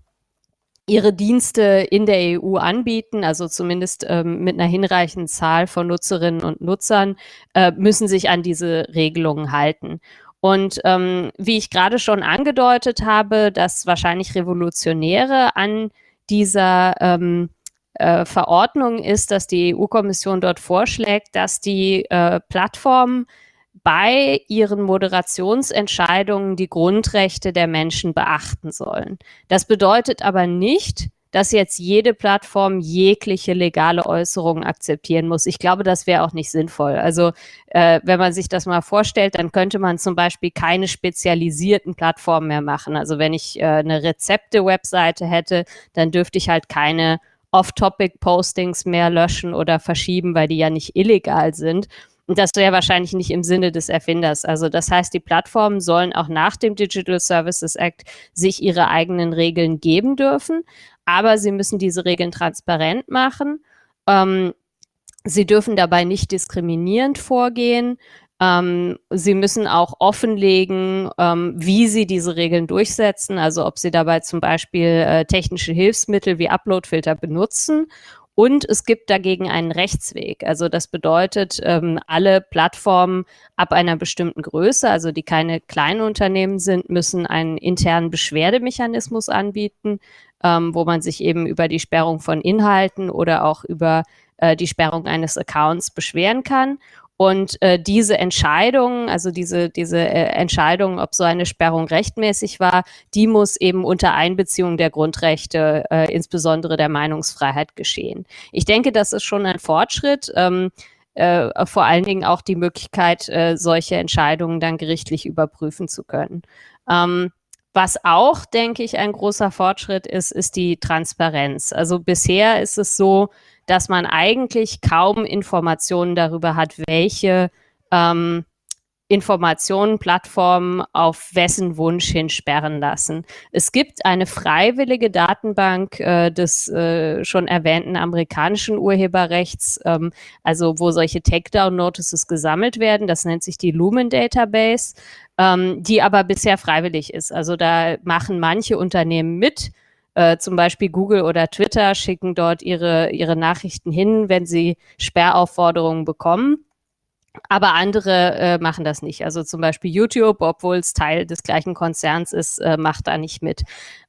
D: ihre Dienste in der EU anbieten, also zumindest ähm, mit einer hinreichenden Zahl von Nutzerinnen und Nutzern, äh, müssen sich an diese Regelungen halten. Und ähm, wie ich gerade schon angedeutet habe, das wahrscheinlich Revolutionäre an dieser ähm, äh, Verordnung ist, dass die EU-Kommission dort vorschlägt, dass die äh, Plattformen bei ihren Moderationsentscheidungen die Grundrechte der Menschen beachten sollen. Das bedeutet aber nicht, dass jetzt jede Plattform jegliche legale Äußerungen akzeptieren muss. Ich glaube, das wäre auch nicht sinnvoll. Also äh, wenn man sich das mal vorstellt, dann könnte man zum Beispiel keine spezialisierten Plattformen mehr machen. Also wenn ich äh, eine Rezepte-Webseite hätte, dann dürfte ich halt keine Off-Topic-Postings mehr löschen oder verschieben, weil die ja nicht illegal sind. Und das wäre wahrscheinlich nicht im Sinne des Erfinders. Also das heißt, die Plattformen sollen auch nach dem Digital Services Act sich ihre eigenen Regeln geben dürfen aber sie müssen diese Regeln transparent machen. Ähm, sie dürfen dabei nicht diskriminierend vorgehen. Ähm, sie müssen auch offenlegen, ähm, wie sie diese Regeln durchsetzen, also ob sie dabei zum Beispiel äh, technische Hilfsmittel wie Uploadfilter benutzen und es gibt dagegen einen Rechtsweg. Also das bedeutet, ähm, alle Plattformen ab einer bestimmten Größe, also die keine kleinen Unternehmen sind, müssen einen internen Beschwerdemechanismus anbieten, ähm, wo man sich eben über die Sperrung von Inhalten oder auch über äh, die Sperrung eines Accounts beschweren kann. Und äh, diese Entscheidung, also diese, diese äh, Entscheidung, ob so eine Sperrung rechtmäßig war, die muss eben unter Einbeziehung der Grundrechte, äh, insbesondere der Meinungsfreiheit, geschehen. Ich denke, das ist schon ein Fortschritt. Ähm, äh, vor allen Dingen auch die Möglichkeit, äh, solche Entscheidungen dann gerichtlich überprüfen zu können. Ähm, was auch, denke ich, ein großer Fortschritt ist, ist die Transparenz. Also bisher ist es so, dass man eigentlich kaum Informationen darüber hat, welche ähm, Informationen Plattformen auf wessen Wunsch hin sperren lassen. Es gibt eine freiwillige Datenbank äh, des äh, schon erwähnten amerikanischen Urheberrechts, ähm, also wo solche Takedown-Notices gesammelt werden. Das nennt sich die Lumen Database, ähm, die aber bisher freiwillig ist. Also da machen manche Unternehmen mit Äh, zum Beispiel Google oder Twitter schicken dort ihre, ihre Nachrichten hin, wenn sie Sperraufforderungen bekommen. Aber andere äh, machen das nicht. Also zum Beispiel YouTube, obwohl es Teil des gleichen Konzerns ist, äh, macht da nicht mit.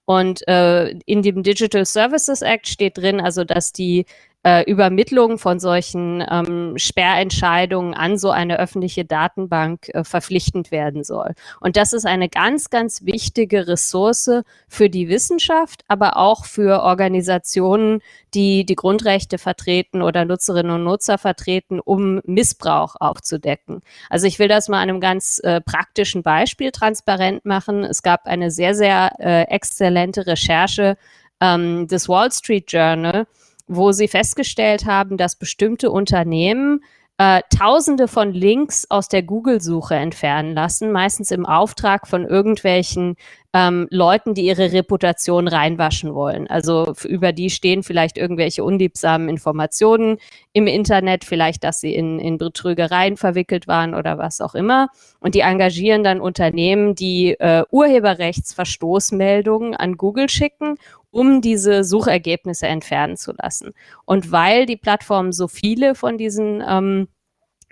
D: Und äh, in dem Digital Services Act steht drin, also dass die äh, Übermittlung von solchen ähm, Sperrentscheidungen an so eine öffentliche Datenbank äh, verpflichtend werden soll. Und das ist eine ganz, ganz wichtige Ressource für die Wissenschaft, aber auch für Organisationen, die die Grundrechte vertreten oder Nutzerinnen und Nutzer vertreten, um Missbrauch aufzudecken. Also ich will das mal an einem ganz äh, praktischen Beispiel transparent machen. Es gab eine sehr, sehr äh, exzellente Recherche ähm, des Wall Street Journal, wo sie festgestellt haben, dass bestimmte Unternehmen äh, Tausende von Links aus der Google-Suche entfernen lassen, meistens im Auftrag von irgendwelchen ähm, Leuten, die ihre Reputation reinwaschen wollen. Also über die stehen vielleicht irgendwelche unliebsamen Informationen im Internet, vielleicht, dass sie in, in Betrügereien verwickelt waren oder was auch immer. Und die engagieren dann Unternehmen, die äh, Urheberrechtsverstoßmeldungen an Google schicken um diese Suchergebnisse entfernen zu lassen. Und weil die Plattformen so viele von diesen ähm,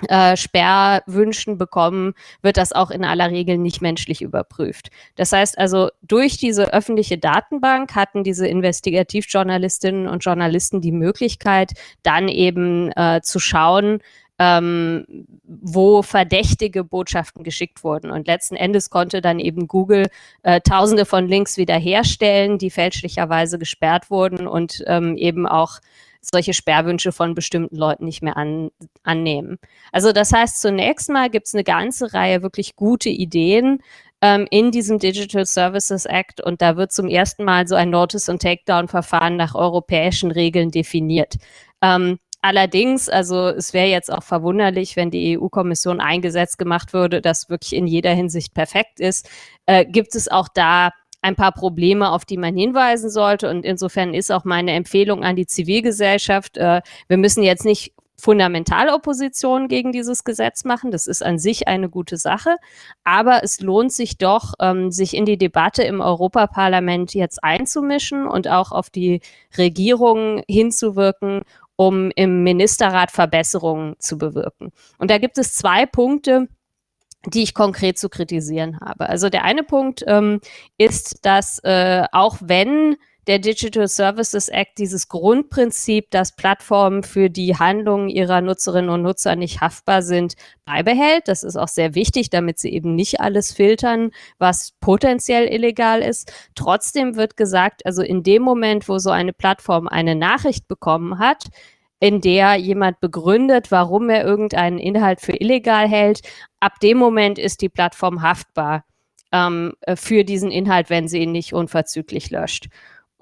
D: äh, Sperrwünschen bekommen, wird das auch in aller Regel nicht menschlich überprüft. Das heißt also, durch diese öffentliche Datenbank hatten diese Investigativjournalistinnen und Journalisten die Möglichkeit, dann eben äh, zu schauen, ähm, wo verdächtige Botschaften geschickt wurden. Und letzten Endes konnte dann eben Google äh, tausende von Links wiederherstellen, die fälschlicherweise gesperrt wurden und ähm, eben auch solche Sperrwünsche von bestimmten Leuten nicht mehr an, annehmen. Also das heißt, zunächst mal gibt es eine ganze Reihe wirklich gute Ideen, ähm, in diesem Digital Services Act und da wird zum ersten Mal so ein Notice- und Takedown-Verfahren nach europäischen Regeln definiert. Ähm, Allerdings, also es wäre jetzt auch verwunderlich, wenn die EU-Kommission eingesetzt gemacht würde, das wirklich in jeder Hinsicht perfekt ist, äh, gibt es auch da ein paar Probleme, auf die man hinweisen sollte. Und insofern ist auch meine Empfehlung an die Zivilgesellschaft, äh, wir müssen jetzt nicht Fundamentalopposition gegen dieses Gesetz machen. Das ist an sich eine gute Sache. Aber es lohnt sich doch, ähm, sich in die Debatte im Europaparlament jetzt einzumischen und auch auf die Regierungen hinzuwirken um im Ministerrat Verbesserungen zu bewirken. Und da gibt es zwei Punkte, die ich konkret zu kritisieren habe. Also der eine Punkt ähm, ist, dass äh, auch wenn der Digital Services Act dieses Grundprinzip, dass Plattformen für die Handlungen ihrer Nutzerinnen und Nutzer nicht haftbar sind, beibehält. Das ist auch sehr wichtig, damit sie eben nicht alles filtern, was potenziell illegal ist. Trotzdem wird gesagt, also in dem Moment, wo so eine Plattform eine Nachricht bekommen hat, in der jemand begründet, warum er irgendeinen Inhalt für illegal hält, ab dem Moment ist die Plattform haftbar ähm, für diesen Inhalt, wenn sie ihn nicht unverzüglich löscht.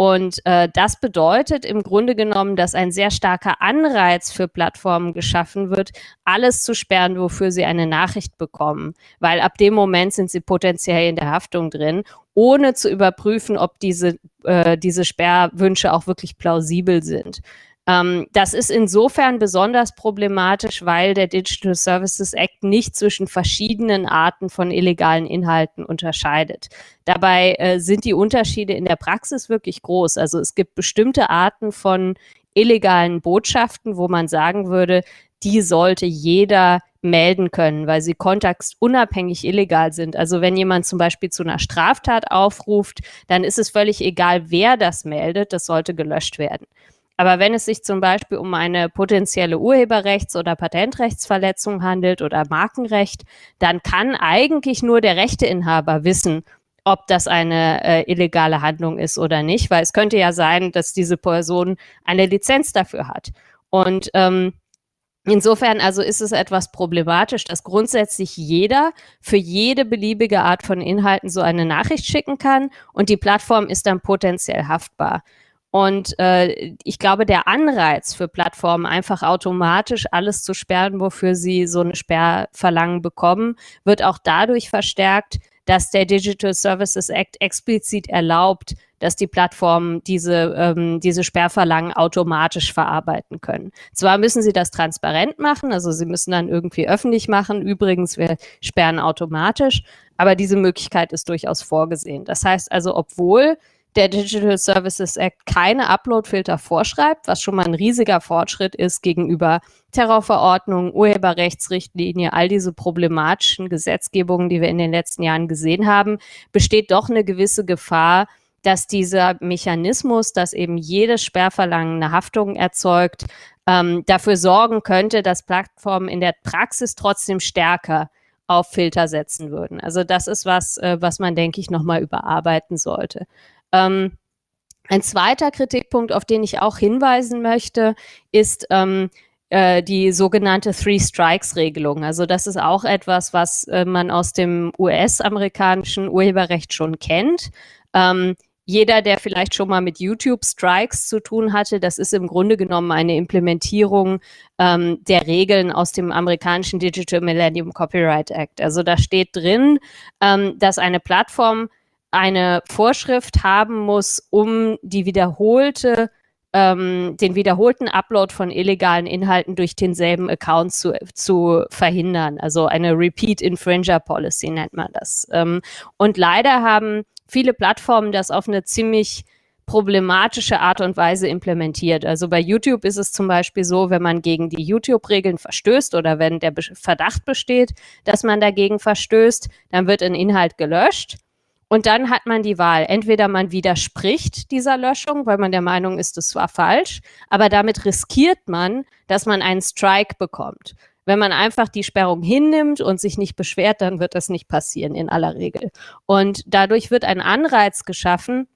D: Und äh, das bedeutet im Grunde genommen, dass ein sehr starker Anreiz für Plattformen geschaffen wird, alles zu sperren, wofür sie eine Nachricht bekommen. Weil ab dem Moment sind sie potenziell in der Haftung drin, ohne zu überprüfen, ob diese, äh, diese Sperrwünsche auch wirklich plausibel sind. Ähm, das ist insofern besonders problematisch, weil der Digital Services Act nicht zwischen verschiedenen Arten von illegalen Inhalten unterscheidet. Dabei äh, sind die Unterschiede in der Praxis wirklich groß. Also es gibt bestimmte Arten von illegalen Botschaften, wo man sagen würde, die sollte jeder melden können, weil sie kontextunabhängig illegal sind. Also wenn jemand zum Beispiel zu einer Straftat aufruft, dann ist es völlig egal, wer das meldet, das sollte gelöscht werden. Aber wenn es sich zum Beispiel um eine potenzielle Urheberrechts- oder Patentrechtsverletzung handelt oder Markenrecht, dann kann eigentlich nur der Rechteinhaber wissen, ob das eine äh, illegale Handlung ist oder nicht, weil es könnte ja sein, dass diese Person eine Lizenz dafür hat. Und ähm, Insofern also ist es etwas problematisch, dass grundsätzlich jeder für jede beliebige Art von Inhalten so eine Nachricht schicken kann und die Plattform ist dann potenziell haftbar. Und äh, ich glaube, der Anreiz für Plattformen, einfach automatisch alles zu sperren, wofür sie so eine Sperrverlangen bekommen, wird auch dadurch verstärkt, dass der Digital Services Act explizit erlaubt, dass die Plattformen diese, ähm, diese Sperrverlangen automatisch verarbeiten können. Zwar müssen sie das transparent machen, also sie müssen dann irgendwie öffentlich machen, übrigens, wir sperren automatisch, aber diese Möglichkeit ist durchaus vorgesehen. Das heißt also, obwohl der Digital Services Act keine Upload-Filter vorschreibt, was schon mal ein riesiger Fortschritt ist gegenüber Terrorverordnung, Urheberrechtsrichtlinie, all diese problematischen Gesetzgebungen, die wir in den letzten Jahren gesehen haben, besteht doch eine gewisse Gefahr, dass dieser Mechanismus, dass eben jedes Sperrverlangen eine Haftung erzeugt, ähm, dafür sorgen könnte, dass Plattformen in der Praxis trotzdem stärker auf Filter setzen würden. Also das ist was, äh, was man, denke ich, nochmal überarbeiten sollte. Ähm, ein zweiter Kritikpunkt, auf den ich auch hinweisen möchte, ist ähm, äh, die sogenannte Three Strikes-Regelung. Also das ist auch etwas, was äh, man aus dem US-amerikanischen Urheberrecht schon kennt. Ähm, jeder, der vielleicht schon mal mit YouTube-Strikes zu tun hatte, das ist im Grunde genommen eine Implementierung ähm, der Regeln aus dem amerikanischen Digital Millennium Copyright Act. Also da steht drin, ähm, dass eine Plattform eine Vorschrift haben muss, um die wiederholte ähm, den wiederholten Upload von illegalen Inhalten durch denselben Account zu, zu verhindern. Also eine Repeat Infringer Policy nennt man das. Ähm, und leider haben viele Plattformen das auf eine ziemlich problematische Art und Weise implementiert. Also bei YouTube ist es zum Beispiel so, wenn man gegen die YouTube-Regeln verstößt oder wenn der Verdacht besteht, dass man dagegen verstößt, dann wird ein Inhalt gelöscht und dann hat man die Wahl. Entweder man widerspricht dieser Löschung, weil man der Meinung ist, es war falsch, aber damit riskiert man, dass man einen Strike bekommt. Wenn man einfach die Sperrung hinnimmt und sich nicht beschwert, dann wird das nicht passieren in aller Regel. Und dadurch wird ein Anreiz geschaffen,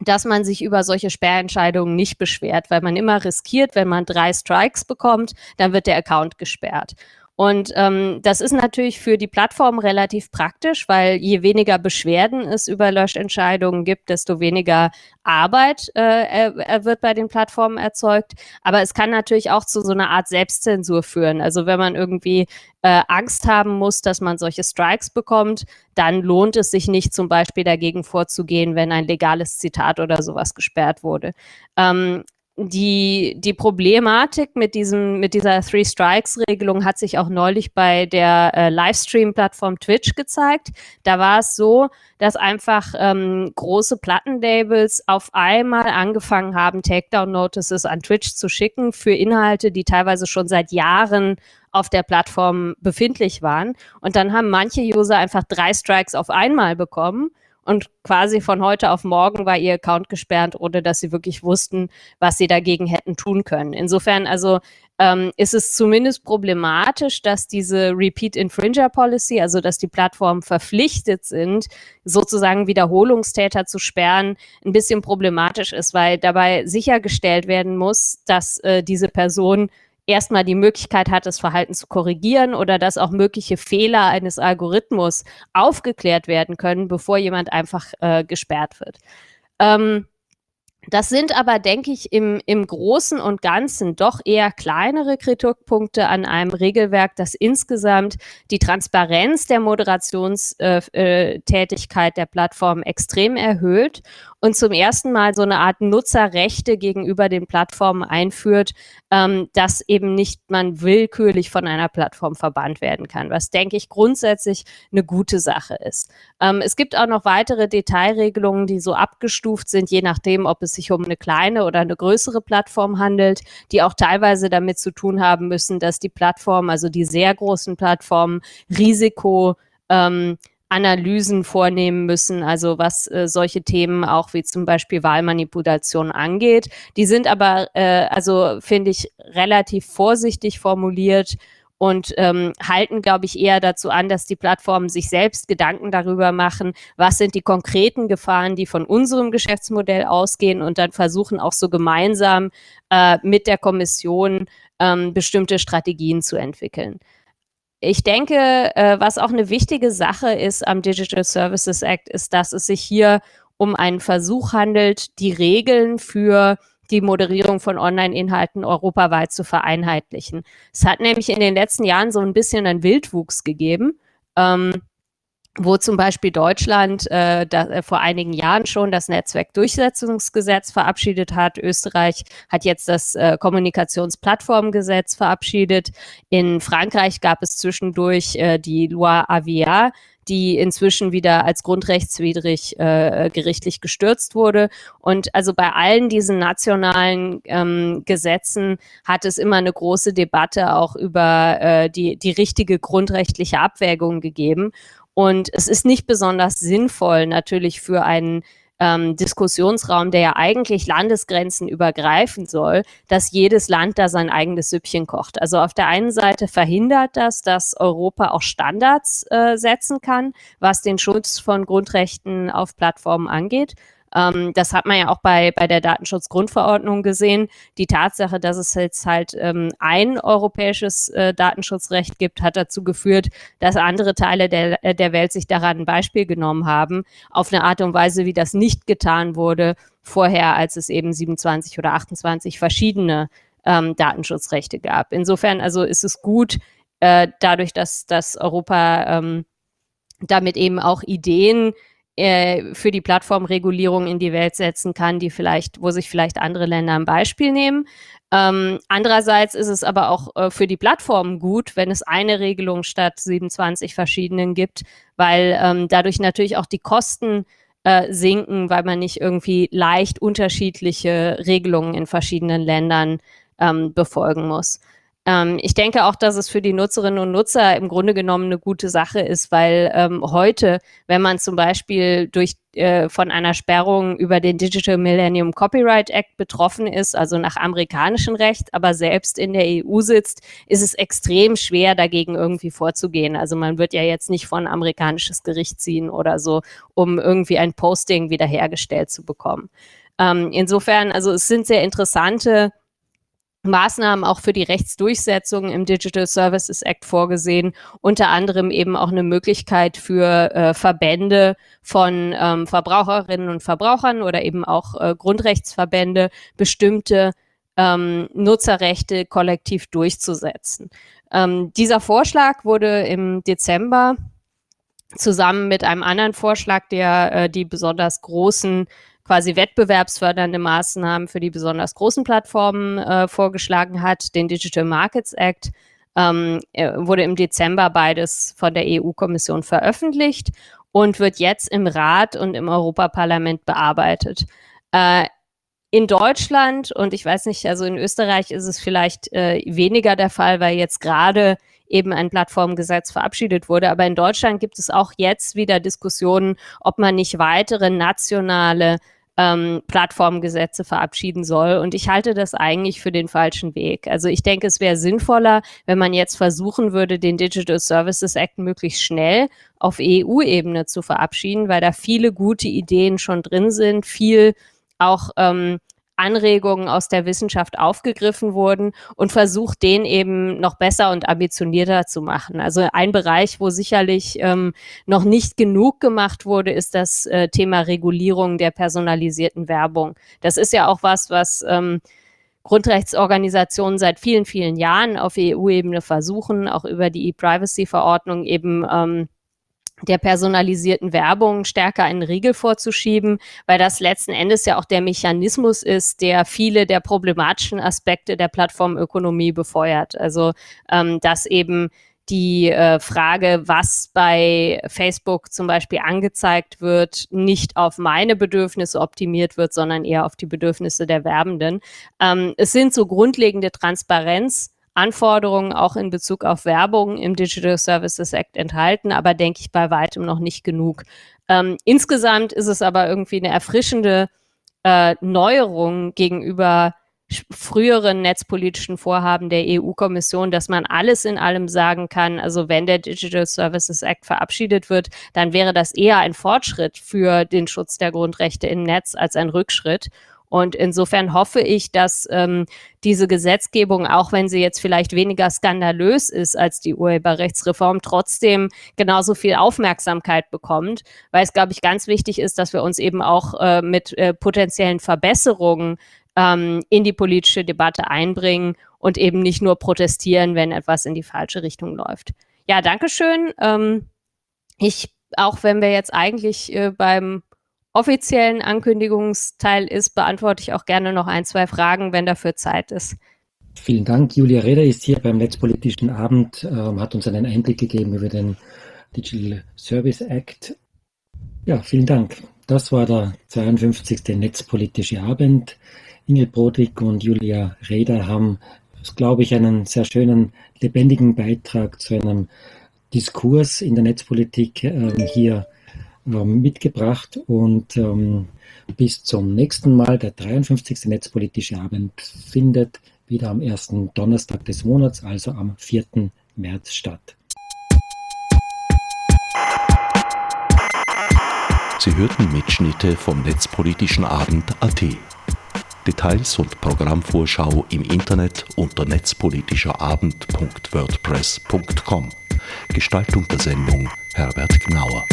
D: dass man sich über solche Sperrentscheidungen nicht beschwert, weil man immer riskiert, wenn man drei Strikes bekommt, dann wird der Account gesperrt. Und ähm, das ist natürlich für die Plattform relativ praktisch, weil je weniger Beschwerden es über Löschentscheidungen gibt, desto weniger Arbeit äh, wird bei den Plattformen erzeugt. Aber es kann natürlich auch zu so einer Art Selbstzensur führen. Also wenn man irgendwie äh, Angst haben muss, dass man solche Strikes bekommt, dann lohnt es sich nicht, zum Beispiel dagegen vorzugehen, wenn ein legales Zitat oder sowas gesperrt wurde. Ähm, die, die Problematik mit, diesem, mit dieser Three Strikes-Regelung hat sich auch neulich bei der äh, Livestream-Plattform Twitch gezeigt. Da war es so, dass einfach ähm, große Plattenlabels auf einmal angefangen haben, Takedown-Notices an Twitch zu schicken für Inhalte, die teilweise schon seit Jahren auf der Plattform befindlich waren. Und dann haben manche User einfach drei Strikes auf einmal bekommen und quasi von heute auf morgen war ihr Account gesperrt, ohne dass sie wirklich wussten, was sie dagegen hätten tun können. Insofern also ähm, ist es zumindest problematisch, dass diese Repeat Infringer Policy, also dass die Plattformen verpflichtet sind, sozusagen Wiederholungstäter zu sperren, ein bisschen problematisch ist, weil dabei sichergestellt werden muss, dass äh, diese Person erstmal die Möglichkeit hat, das Verhalten zu korrigieren oder dass auch mögliche Fehler eines Algorithmus aufgeklärt werden können, bevor jemand einfach äh, gesperrt wird. Ähm, das sind aber, denke ich, im, im Großen und Ganzen doch eher kleinere Kritikpunkte an einem Regelwerk, das insgesamt die Transparenz der Moderationstätigkeit äh, äh, der Plattform extrem erhöht und zum ersten Mal so eine Art Nutzerrechte gegenüber den Plattformen einführt, ähm, dass eben nicht man willkürlich von einer Plattform verbannt werden kann, was denke ich grundsätzlich eine gute Sache ist. Ähm, es gibt auch noch weitere Detailregelungen, die so abgestuft sind, je nachdem, ob es sich um eine kleine oder eine größere Plattform handelt, die auch teilweise damit zu tun haben müssen, dass die Plattformen, also die sehr großen Plattformen, Risiko ähm, Analysen vornehmen müssen, also was äh, solche Themen auch wie zum Beispiel Wahlmanipulation angeht. Die sind aber, äh, also finde ich, relativ vorsichtig formuliert und ähm, halten, glaube ich, eher dazu an, dass die Plattformen sich selbst Gedanken darüber machen, was sind die konkreten Gefahren, die von unserem Geschäftsmodell ausgehen und dann versuchen auch so gemeinsam äh, mit der Kommission ähm, bestimmte Strategien zu entwickeln. Ich denke, äh, was auch eine wichtige Sache ist am Digital Services Act, ist, dass es sich hier um einen Versuch handelt, die Regeln für die Moderierung von Online-Inhalten europaweit zu vereinheitlichen. Es hat nämlich in den letzten Jahren so ein bisschen einen Wildwuchs gegeben. Ähm, wo zum Beispiel Deutschland äh, da, äh, vor einigen Jahren schon das Netzwerkdurchsetzungsgesetz verabschiedet hat. Österreich hat jetzt das äh, Kommunikationsplattformgesetz verabschiedet. In Frankreich gab es zwischendurch äh, die Loi Avia, die inzwischen wieder als grundrechtswidrig äh, gerichtlich gestürzt wurde. Und also bei allen diesen nationalen ähm, Gesetzen hat es immer eine große Debatte auch über äh, die, die richtige grundrechtliche Abwägung gegeben. Und es ist nicht besonders sinnvoll, natürlich für einen ähm, Diskussionsraum, der ja eigentlich Landesgrenzen übergreifen soll, dass jedes Land da sein eigenes Süppchen kocht. Also auf der einen Seite verhindert das, dass Europa auch Standards äh, setzen kann, was den Schutz von Grundrechten auf Plattformen angeht. Ähm, das hat man ja auch bei, bei der Datenschutzgrundverordnung gesehen. Die Tatsache, dass es jetzt halt ähm, ein europäisches äh, Datenschutzrecht gibt, hat dazu geführt, dass andere Teile der, äh, der Welt sich daran ein Beispiel genommen haben, auf eine Art und Weise, wie das nicht getan wurde vorher, als es eben 27 oder 28 verschiedene ähm, Datenschutzrechte gab. Insofern also ist es gut, äh, dadurch, dass, dass Europa ähm, damit eben auch Ideen äh, für die Plattformregulierung in die Welt setzen kann, die vielleicht, wo sich vielleicht andere Länder ein Beispiel nehmen. Ähm, andererseits ist es aber auch äh, für die Plattformen gut, wenn es eine Regelung statt 27 verschiedenen gibt, weil ähm, dadurch natürlich auch die Kosten äh, sinken, weil man nicht irgendwie leicht unterschiedliche Regelungen in verschiedenen Ländern ähm, befolgen muss. Ähm, ich denke auch, dass es für die Nutzerinnen und Nutzer im Grunde genommen eine gute Sache ist, weil ähm, heute, wenn man zum Beispiel durch äh, von einer Sperrung über den Digital Millennium Copyright Act betroffen ist, also nach amerikanischem Recht, aber selbst in der EU sitzt, ist es extrem schwer, dagegen irgendwie vorzugehen. Also man wird ja jetzt nicht vor ein amerikanisches Gericht ziehen oder so, um irgendwie ein Posting wiederhergestellt zu bekommen. Ähm, insofern, also es sind sehr interessante Maßnahmen auch für die Rechtsdurchsetzung im Digital Services Act vorgesehen, unter anderem eben auch eine Möglichkeit für äh, Verbände von ähm, Verbraucherinnen und Verbrauchern oder eben auch äh, Grundrechtsverbände, bestimmte ähm, Nutzerrechte kollektiv durchzusetzen. Ähm, dieser Vorschlag wurde im Dezember zusammen mit einem anderen Vorschlag, der äh, die besonders großen quasi wettbewerbsfördernde Maßnahmen für die besonders großen Plattformen äh, vorgeschlagen hat, den Digital Markets Act. Ähm, äh, wurde im Dezember beides von der EU-Kommission veröffentlicht und wird jetzt im Rat und im Europaparlament bearbeitet. Äh, in Deutschland und ich weiß nicht, also in Österreich ist es vielleicht äh, weniger der Fall, weil jetzt gerade eben ein Plattformgesetz verabschiedet wurde. Aber in Deutschland gibt es auch jetzt wieder Diskussionen, ob man nicht weitere nationale ähm, Plattformgesetze verabschieden soll. Und ich halte das eigentlich für den falschen Weg. Also ich denke, es wäre sinnvoller, wenn man jetzt versuchen würde, den Digital Services Act möglichst schnell auf EU-Ebene zu verabschieden, weil da viele gute Ideen schon drin sind, viel auch ähm, Anregungen aus der Wissenschaft aufgegriffen wurden und versucht, den eben noch besser und ambitionierter zu machen. Also ein Bereich, wo sicherlich ähm, noch nicht genug gemacht wurde, ist das äh, Thema Regulierung der personalisierten Werbung. Das ist ja auch was, was ähm, Grundrechtsorganisationen seit vielen, vielen Jahren auf EU-Ebene versuchen, auch über die E-Privacy-Verordnung eben ähm, der personalisierten Werbung stärker einen Riegel vorzuschieben, weil das letzten Endes ja auch der Mechanismus ist, der viele der problematischen Aspekte der Plattformökonomie befeuert. Also ähm, dass eben die äh, Frage, was bei Facebook zum Beispiel angezeigt wird, nicht auf meine Bedürfnisse optimiert wird, sondern eher auf die Bedürfnisse der Werbenden. Ähm, es sind so grundlegende Transparenz. Anforderungen auch in Bezug auf Werbung im Digital Services Act enthalten, aber denke ich bei weitem noch nicht genug. Ähm, insgesamt ist es aber irgendwie eine erfrischende äh, Neuerung gegenüber früheren netzpolitischen Vorhaben der EU-Kommission, dass man alles in allem sagen kann, also wenn der Digital Services Act verabschiedet wird, dann wäre das eher ein Fortschritt für den Schutz der Grundrechte im Netz als ein Rückschritt. Und insofern hoffe ich, dass ähm, diese Gesetzgebung, auch wenn sie jetzt vielleicht weniger skandalös ist als die Urheberrechtsreform, trotzdem genauso viel Aufmerksamkeit bekommt, weil es, glaube ich, ganz wichtig ist, dass wir uns eben auch äh, mit äh, potenziellen Verbesserungen ähm, in die politische Debatte einbringen und eben nicht nur protestieren, wenn etwas in die falsche Richtung läuft. Ja, Dankeschön. Ähm, ich, auch wenn wir jetzt eigentlich äh, beim offiziellen Ankündigungsteil ist, beantworte ich auch gerne noch ein, zwei Fragen, wenn dafür Zeit ist.
B: Vielen Dank. Julia Reder ist hier beim Netzpolitischen Abend, äh, hat uns einen Einblick gegeben über den Digital Service Act. Ja, vielen Dank. Das war der 52. Netzpolitische Abend. Ingrid Brodwig und Julia Reda haben, glaube ich, einen sehr schönen, lebendigen Beitrag zu einem Diskurs in der Netzpolitik äh, hier mitgebracht. Und ähm, bis zum nächsten Mal, der 53. Netzpolitische Abend findet wieder am ersten Donnerstag des Monats, also am 4. März statt.
A: Sie hörten Mitschnitte vom Netzpolitischen Abend AT. Details und Programmvorschau im Internet unter netzpolitischerabend.wordpress.com. Gestaltung der Sendung Herbert Gnauer.